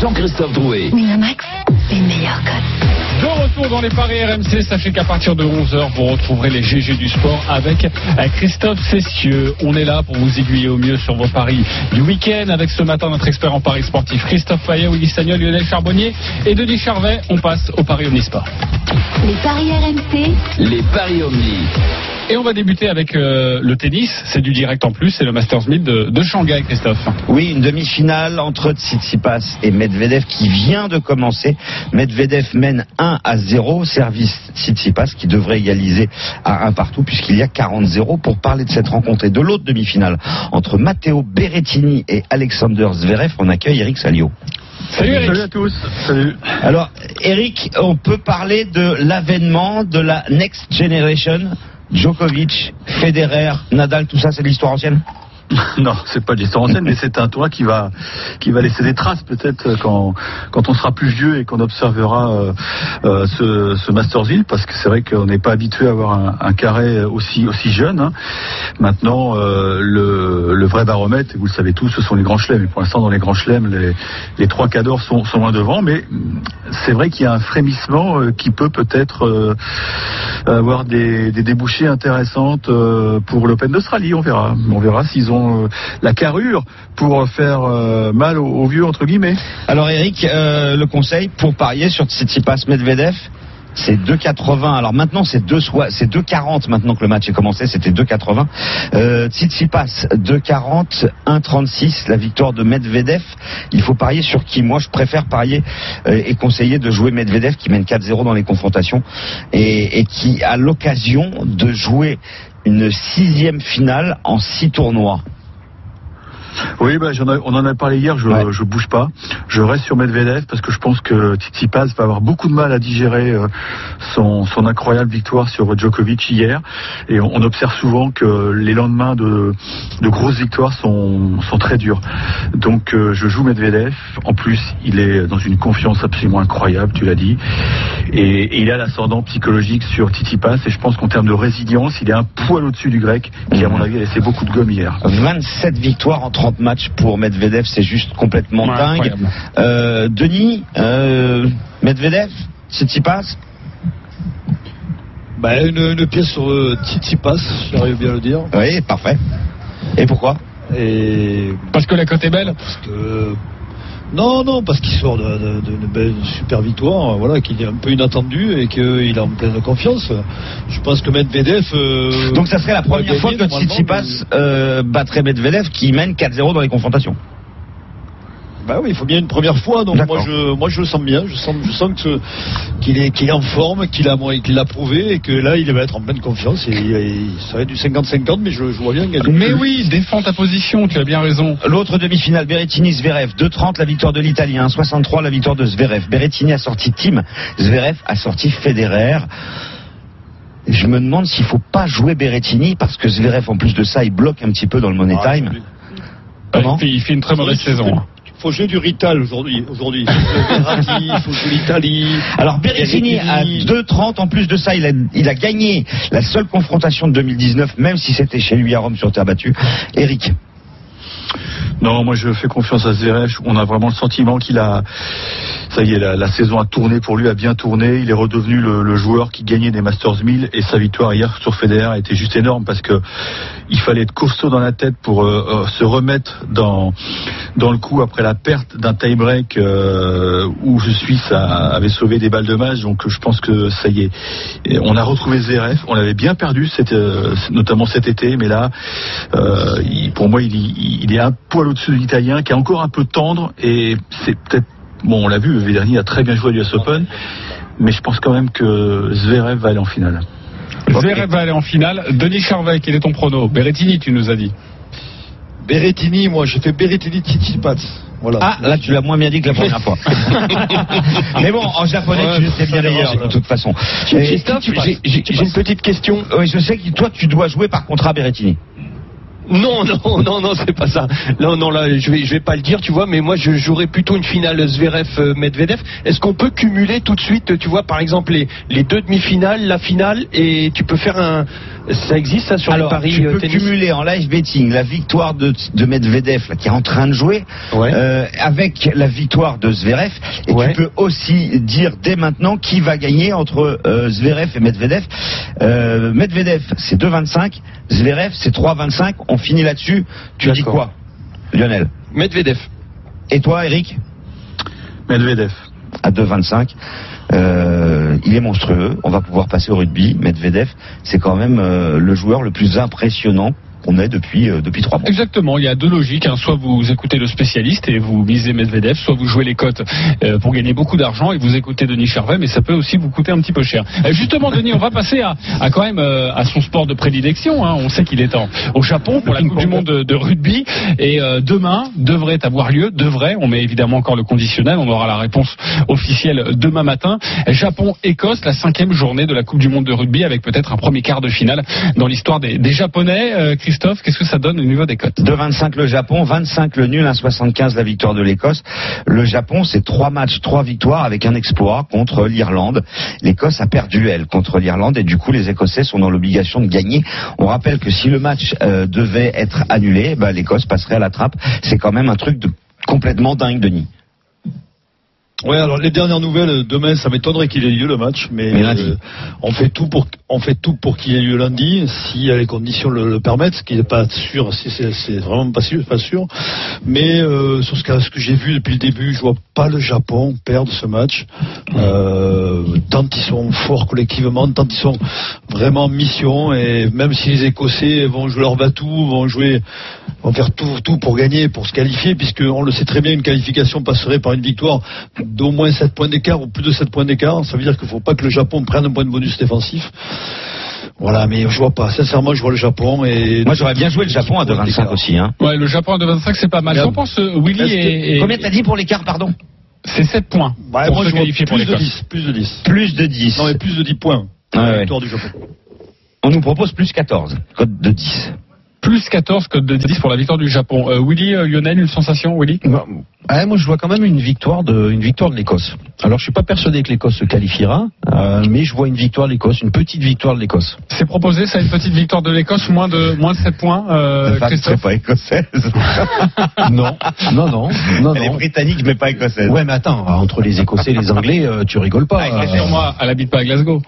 Speaker 2: Jean-Christophe Drouet.
Speaker 5: Winamax, les meilleurs codes.
Speaker 6: De retour dans les paris RMC, sachez qu'à partir de 11h, vous retrouverez les GG du sport avec euh, Christophe Cessieux. On est là pour vous aiguiller au mieux sur vos paris du week-end avec ce matin notre expert en paris sportif Christophe Payet, Willy Sagnol, Lionel Charbonnier et Denis Charvet. On passe au paris Omnisport.
Speaker 5: Les paris RMC,
Speaker 2: Les paris Omni.
Speaker 6: Et on va débuter avec euh, le tennis. C'est du direct en plus, c'est le Masters 1000 de, de Shanghai, Christophe.
Speaker 10: Oui, une demi-finale entre Tsitsipas et Medvedev qui vient de commencer. Medvedev mène 1 à 0, service Tsitsipas qui devrait égaliser à 1 partout puisqu'il y a 40-0 pour parler de cette rencontre et de l'autre demi-finale entre Matteo Berrettini et Alexander Zverev. On accueille Eric Salio.
Speaker 6: Salut Eric.
Speaker 18: Salut à tous. Salut.
Speaker 10: Alors, Eric, on peut parler de l'avènement de la Next Generation Djokovic, Federer, Nadal, tout ça, c'est de l'histoire ancienne? (laughs)
Speaker 23: Non, c'est pas l'histoire ancienne, mais c'est un tournoi qui va qui va laisser des traces peut-être quand quand on sera plus vieux et qu'on observera euh, euh, ce, ce Mastersville, parce que c'est vrai qu'on n'est pas habitué à avoir un, carré aussi aussi jeune. hein. Maintenant, euh, le, vrai baromètre, vous le savez tous, ce sont les grands chelems. Et pour l'instant, dans les grands chelems, les, les trois cadors sont, sont loin devant, mais c'est vrai qu'il y a un frémissement qui peut peut-être avoir des, des débouchés intéressantes pour l'Open d'Australie. On verra. On verra s'ils ont euh, la carrure pour faire euh, mal aux, vieux entre guillemets.
Speaker 10: Alors Eric, euh, le conseil pour parier sur Tsitsipas Medvedev, c'est 2,80. Alors maintenant c'est 2 soi- c'est 2,40 maintenant que le match est commencé, c'était 2,80. Euh, Tsitsipas 2,40, 1,36 la victoire de Medvedev. Il faut parier sur qui? Moi je préfère parier et conseiller de jouer Medvedev qui mène 4-0 dans les confrontations et, et qui a l'occasion de jouer une sixième finale en six tournois.
Speaker 23: Oui, bah, ai- on en a parlé hier, je, je bouge pas. Je reste sur Medvedev parce que je pense que Tsitsipas va avoir beaucoup de mal à digérer euh, son, son incroyable victoire sur Djokovic hier. Et on, on observe souvent que les lendemains de, de grosses victoires sont, sont très durs. Donc euh, je joue Medvedev. En plus, il est dans une confiance absolument incroyable, tu l'as dit. Et, et il a l'ascendant psychologique sur Tsitsipas. Et je pense qu'en termes de résilience, il est un poil au-dessus du grec, qui à mon avis a laissé beaucoup de gomme hier.
Speaker 10: 27 victoires en 30 matchs pour Medvedev, c'est juste complètement
Speaker 23: Ouais,
Speaker 10: dingue. Euh, Denis, euh, Medvedev, Tsitsipas
Speaker 7: Bah, une, une pièce sur euh, Tsitsipas, si j'arrive bien à le dire.
Speaker 10: Oui, parfait. Et pourquoi?
Speaker 7: Et
Speaker 6: Parce que la côte est belle
Speaker 7: Parce que non, non, parce qu'il sort d'une belle super victoire, voilà, qu'il est un peu inattendu et qu'il est en pleine confiance. Je pense que Medvedev. euh,
Speaker 10: Donc ça serait la première fois que Tsitsipas euh, battrait Medvedev qui mène 4-0 dans les confrontations.
Speaker 7: Bah oui, il faut bien une première fois. Donc moi je, moi je le sens bien. Je sens, je sens que qu'il est, qu'il est en forme, qu'il a, qu'il l'a prouvé et que là il va être en pleine confiance. Et, et ça va être du 50-50, mais je, je vois bien gagner.
Speaker 6: Mais oui, défends ta position, tu as bien raison.
Speaker 10: L'autre demi-finale, Berrettini-Zverev, 2-30 la victoire de l'Italien, 63 la victoire de Zverev. Berrettini a sorti Tim, Zverev a sorti Federer. Je me demande s'il faut pas jouer Berrettini parce que Zverev en plus de ça il bloque un petit peu dans le money
Speaker 7: Ah,
Speaker 10: time.
Speaker 6: il, fait, il fait une très mauvaise saison.
Speaker 7: Faut jouer du Rital aujourd'hui. Aujourd'hui, il faut jouer l'Italie.
Speaker 10: Alors Berrettini à 2,30 en plus de ça, il a, il a gagné la seule confrontation de 2019, même si c'était chez lui à Rome sur terre battue. Eric.
Speaker 23: Non, moi je fais confiance à Zverev. On a vraiment le sentiment qu'il a, ça y est, la, saison a tourné pour lui, a bien tourné. Il est redevenu le, joueur qui gagnait des Masters 1000 et sa victoire hier sur Federer était juste énorme parce que il fallait être costaud dans la tête pour euh, euh, se remettre dans dans le coup après la perte d'un tie-break euh, où le Suisse avait sauvé des balles de match. Donc je pense que ça y est, on a retrouvé Zverev. On l'avait bien perdu, cette, notamment cet été, mais là, pour moi, il- il est un poil au-dessus de l'Italien, qui est encore un peu tendre et c'est peut-être bon, on l'a vu, Vedrni a très bien joué à l'US Open, mais je pense quand même que Zverev va aller en finale.
Speaker 6: Zverev va aller en finale. Denis Charvet, quel est ton prono? Berrettini, tu nous as dit.
Speaker 7: Berrettini, moi je fais Berrettini Tsitsipas. Voilà.
Speaker 10: Ah, là tu l'as moins bien dit que la première fois. (laughs) Mais bon, en japonais
Speaker 7: Ouais,
Speaker 10: tu le sais bien d'ailleurs, de toute façon.
Speaker 8: Christophe, j'ai- j'ai j'ai une petite question.
Speaker 10: Oui, je sais que toi tu dois jouer par contrat Berrettini.
Speaker 8: Non, (laughs) non, non, non, c'est pas ça. Non, non, là, je vais, je vais pas le dire, tu vois, mais moi, je jouerais plutôt une finale Zverev-Medvedev. Est-ce qu'on peut cumuler tout de suite, tu vois, par exemple, les deux demi-finales, la finale, et tu peux faire un. Ça existe, ça, sur
Speaker 10: Alors,
Speaker 8: les paris
Speaker 10: tu
Speaker 8: euh,
Speaker 10: peux
Speaker 8: tennis
Speaker 10: cumuler en live betting la victoire de, de Medvedev là, qui est en train de jouer euh, avec la victoire de Zverev et tu peux aussi dire dès maintenant qui va gagner entre euh, Zverev et Medvedev. Euh, Medvedev c'est 2,25, Zverev c'est 3,25. On finit là-dessus. Tu dis quoi, Lionel?
Speaker 8: Medvedev.
Speaker 10: Et toi, Eric?
Speaker 23: Medvedev.
Speaker 10: À 2,25. Euh, il est monstrueux. On va pouvoir passer au rugby. Medvedev, c'est quand même euh, le joueur le plus impressionnant qu'on ait depuis euh, depuis trois mois.
Speaker 6: Exactement, il y a deux logiques. hein. Soit vous écoutez le spécialiste et vous misez Medvedev, soit vous jouez les cotes euh, pour gagner beaucoup d'argent et vous écoutez Denis Charvet, mais ça peut aussi vous coûter un petit peu cher. Euh, justement, Denis, on va passer à, à quand même euh, à son sport de prédilection. hein. On sait qu'il est en, au Japon pour la Coupe du Monde de, de rugby et euh, demain devrait avoir lieu, devrait. On met évidemment encore le conditionnel. On aura la réponse officielle demain matin. Japon-Écosse, la cinquième journée de la Coupe du Monde de rugby avec peut-être un premier quart de finale dans l'histoire des, des Japonais. Euh, Christophe Christophe, qu'est-ce que ça donne au niveau des cotes
Speaker 10: 2,25 le Japon, 25 le nul, 1,75 la victoire de l'Écosse. Le Japon, c'est trois matchs, trois victoires avec un exploit contre l'Irlande. L'Écosse a perdu, elle, contre l'Irlande et du coup, les Écossais sont dans l'obligation de gagner. On rappelle que si le match euh, devait être annulé, bah, l'Écosse passerait à la trappe. C'est quand même un truc complètement dingue, Denis.
Speaker 7: Ouais, alors les dernières nouvelles, euh, demain, ça m'étonnerait qu'il ait lieu le match, mais,
Speaker 10: Mais lundi.
Speaker 7: euh, on fait tout pour on fait tout pour qu'il ait lieu lundi, si les conditions le, le permettent, ce qui n'est pas sûr, si c'est vraiment pas sûr, pas sûr. Mais euh, sur ce que, ce que j'ai vu depuis le début, je vois pas le Japon perdre ce match. Euh, tant ils sont forts collectivement, tant ils sont vraiment en mission, et même si les Écossais vont jouer leur batou, vont jouer, vont faire tout, tout pour gagner, pour se qualifier, puisque on le sait très bien, une qualification passerait par une victoire d'au moins 7 points d'écart ou plus de 7 points d'écart. Ça veut dire qu'il ne faut pas que le Japon prenne un point de bonus défensif. Voilà, mais je vois pas. Sincèrement, je vois le Japon et.
Speaker 10: Moi, j'aurais bien joué le Japon à 2,25 aussi. Hein.
Speaker 6: Ouais, le Japon à 2,25, c'est pas mal. J'en pense, euh, Willy et, et-
Speaker 10: Combien t'as dit pour l'écart, pardon?
Speaker 6: C'est 7 points.
Speaker 7: Ouais,
Speaker 6: pour
Speaker 7: moi,
Speaker 6: se
Speaker 7: je
Speaker 6: qualifier pour
Speaker 7: plus de
Speaker 6: l'Écosse.
Speaker 7: 10. Plus de 10.
Speaker 10: Plus de 10.
Speaker 7: Non, mais plus de 10 points.
Speaker 10: Ouais, ouais.
Speaker 7: Victoire du Japon.
Speaker 10: On nous propose plus 14, code de 10.
Speaker 6: Plus 14 que de 10 pour la victoire du Japon. Euh, Willy, euh, Lionel, une sensation, Willy?
Speaker 9: Bah, ouais, moi, je vois quand même une victoire de, une victoire de l'Écosse. Alors, je suis pas persuadé que l'Écosse se qualifiera, euh, mais je vois une victoire de l'Écosse, une petite victoire de l'Écosse.
Speaker 6: C'est proposé, ça, une petite victoire de l'Écosse, moins de, moins de 7 points, euh,
Speaker 10: serait
Speaker 6: Christophe?
Speaker 10: pas écossaise. (laughs)
Speaker 9: non, non, non, non,
Speaker 10: Elle est britannique, mais pas écossaise.
Speaker 9: Ouais, mais attends, entre les Écossais et les Anglais, euh, tu rigoles pas.
Speaker 6: Ah,
Speaker 9: euh,
Speaker 6: sur moi, elle habite pas à Glasgow.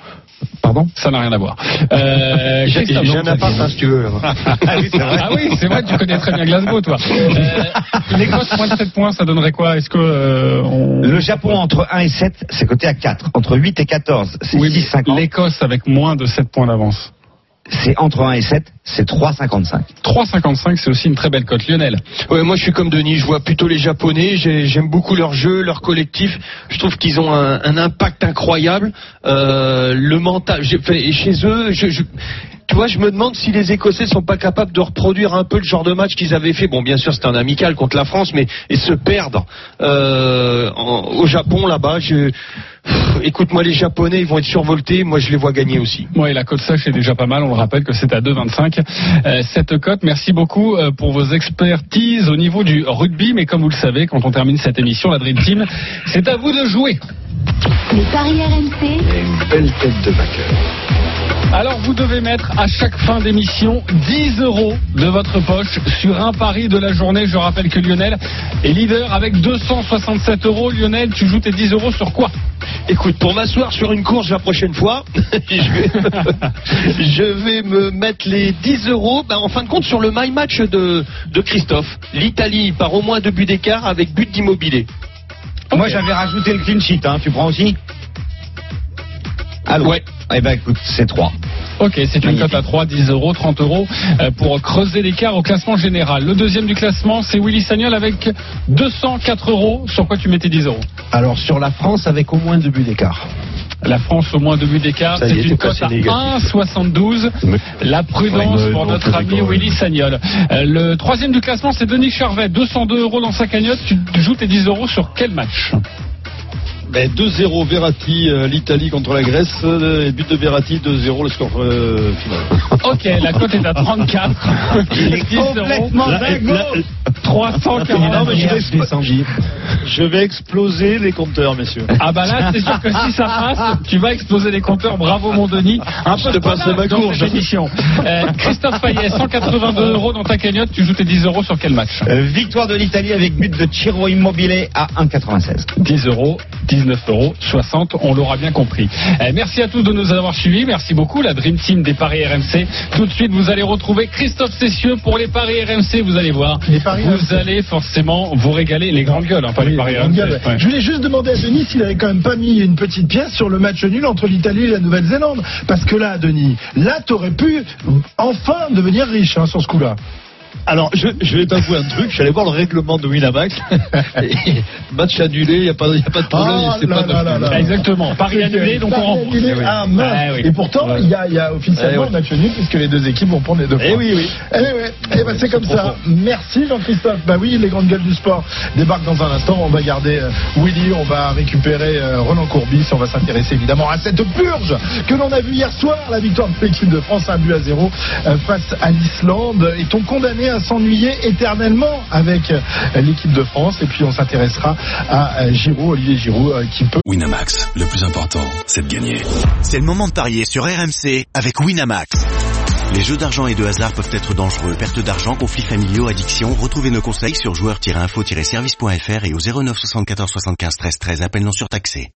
Speaker 9: Pardon?
Speaker 6: Ça n'a rien à voir. Euh, (laughs)
Speaker 7: J'ai un appart, hein, si tu veux. (laughs)
Speaker 10: ah oui, c'est vrai.
Speaker 6: Ah oui, c'est vrai, tu connais très bien Glasgow, toi. Euh, L'Écosse, moins de 7 points, ça donnerait quoi? Est-ce que euh, on...
Speaker 10: Le Japon entre 1 et 7, c'est coté à 4. Entre 8 et 14, c'est
Speaker 6: Oui, mais
Speaker 10: 6,50.
Speaker 6: l'Écosse avec moins de 7 points d'avance.
Speaker 10: C'est entre 1 et 7, c'est 3,55.
Speaker 6: 3,55, c'est aussi une très belle cote. Lionel
Speaker 8: Ouais, moi je suis comme Denis, je vois plutôt les Japonais, j'ai- j'aime beaucoup leur jeu, leur collectif, je trouve qu'ils ont un, un impact incroyable, euh, le mental, fait- et chez eux, je, je- tu vois, je me demande si les Écossais sont pas capables de reproduire un peu le genre de match qu'ils avaient fait, bon bien sûr c'était un amical contre la France, mais et se perdre euh, au Japon là-bas, je... Écoute-moi, les Japonais, ils vont être survoltés. Moi, je les vois gagner aussi.
Speaker 6: Ouais, la cote sèche est déjà pas mal. On le rappelle que c'est à 2,25. Euh, cette cote, merci beaucoup euh, pour vos expertises au niveau du rugby. Mais comme vous le savez, quand on termine cette émission, la Dream Team, c'est à vous de jouer.
Speaker 5: Les paris RMC,
Speaker 14: Une belle tête de vainqueur.
Speaker 6: Alors, vous devez mettre à chaque fin d'émission 10 euros de votre poche sur un pari de la journée. Je rappelle que Lionel est leader avec 267 euros. Lionel, tu joues tes 10 euros sur quoi?
Speaker 8: Écoute, pour m'asseoir sur une course la prochaine fois, (laughs) je, vais, me mettre les 10 euros, ben, en fin de compte, sur le my match de, de Christophe. L'Italie par au moins deux buts d'écart avec but d'immobilier.
Speaker 10: Moi, j'avais rajouté le clean sheet, hein. Tu prends aussi? Allô
Speaker 8: Ouais.
Speaker 10: Eh ben, écoute, c'est 3.
Speaker 6: Ok, c'est une cote à 3, 10 euros, 30 euros euh, pour creuser l'écart au classement général. Le deuxième du classement, c'est Willy Sagnol avec 204 euros. Sur quoi tu mettais 10 euros
Speaker 9: Alors, sur la France, avec au moins deux buts d'écart.
Speaker 6: La France au moins deux buts d'écart, c'est
Speaker 9: est,
Speaker 6: une cote à
Speaker 9: négatif.
Speaker 6: 1,72. La prudence
Speaker 9: Ouais,
Speaker 6: pour notre ami. Willy Sagnol. Euh, le troisième du classement, c'est Denis Charvet, 202 euros dans sa cagnotte. Tu joues tes 10 euros sur quel match?
Speaker 7: Ben, 2-0 Verratti, euh, l'Italie contre la Grèce. euh, et but de Verratti, 2-0 le score euh, final.
Speaker 6: Ok, la cote est à 34. (laughs)
Speaker 10: Il est
Speaker 6: 10 euros.
Speaker 10: complètement
Speaker 7: La-
Speaker 10: dingo.
Speaker 7: la-
Speaker 6: 340
Speaker 7: Non, mais je vais,
Speaker 9: Je
Speaker 7: je vais exploser les compteurs, messieurs.
Speaker 6: Ah bah là, c'est sûr que si ça passe, tu vas exploser les compteurs. Bravo mon Denis. Un
Speaker 7: Je
Speaker 6: peu
Speaker 7: te
Speaker 6: de
Speaker 7: passerai
Speaker 6: panache
Speaker 7: ma courge.
Speaker 6: Euh, Christophe Payet, 182 euros dans ta cagnotte. Tu joues tes 10 euros sur quel match?
Speaker 10: Euh, victoire de l'Italie avec but de Ciro Immobile à 1,96.
Speaker 6: 10 euros, 19 euros, 60, on l'aura bien compris. Euh, merci à tous de nous avoir suivis, merci beaucoup la Dream Team des Paris RMC. Tout de suite, vous allez retrouver Christophe Cessieux pour les Paris RMC, vous allez voir.
Speaker 24: Les paris
Speaker 6: vous allez forcément vous régaler, les grandes gueules, hein, pas les Paris RMC.
Speaker 24: gueule, ouais.
Speaker 6: Ouais.
Speaker 24: Je voulais juste demander à Denis s'il avait quand même pas mis une petite pièce sur le match nul entre l'Italie et la Nouvelle-Zélande. Parce que là, Denis, là, t'aurais pu enfin devenir riche hein, sur ce coup-là.
Speaker 7: Alors, je, je vais t'avouer un truc. Je suis allé voir le règlement de Winamax. (laughs) Et match annulé, il n'y a, pas- y a pas de problème.
Speaker 24: Ah
Speaker 7: c'est
Speaker 24: là
Speaker 7: pas
Speaker 24: là là là.
Speaker 6: Exactement. Paris annulé, donc on
Speaker 24: Paris
Speaker 6: rembourse.
Speaker 24: annulé.
Speaker 6: Eh oui.
Speaker 24: Ah.
Speaker 6: Ah oui.
Speaker 24: Et pourtant, il y, a, il y a officiellement
Speaker 7: Eh oui.
Speaker 24: match nul puisque les deux équipes vont prendre les deux points.
Speaker 7: Eh oui, oui.
Speaker 24: Eh ouais. Eh ben, c'est comme ça. Merci Jean-Christophe. Bah oui, les grandes gueules du sport débarquent dans un instant. On va garder euh, Willy, on va récupérer euh, Roland Courbis, on va s'intéresser évidemment à cette purge que l'on a vue hier soir, la victoire de l'équipe de France, un but à zéro euh, face à l'Islande. Est-on condamné à s'ennuyer éternellement avec euh, l'équipe de France Et puis on s'intéressera à euh, Giroud, Olivier Giroud, euh, qui peut
Speaker 25: Winamax, le plus important, c'est de gagner. C'est le moment de parier sur RMC avec Winamax. Les jeux d'argent et de hasard peuvent être dangereux. Perte d'argent, conflits familiaux, addiction. Retrouvez nos conseils sur joueurs-info-service.fr et au 09 74 75 13 13. Appel non surtaxé.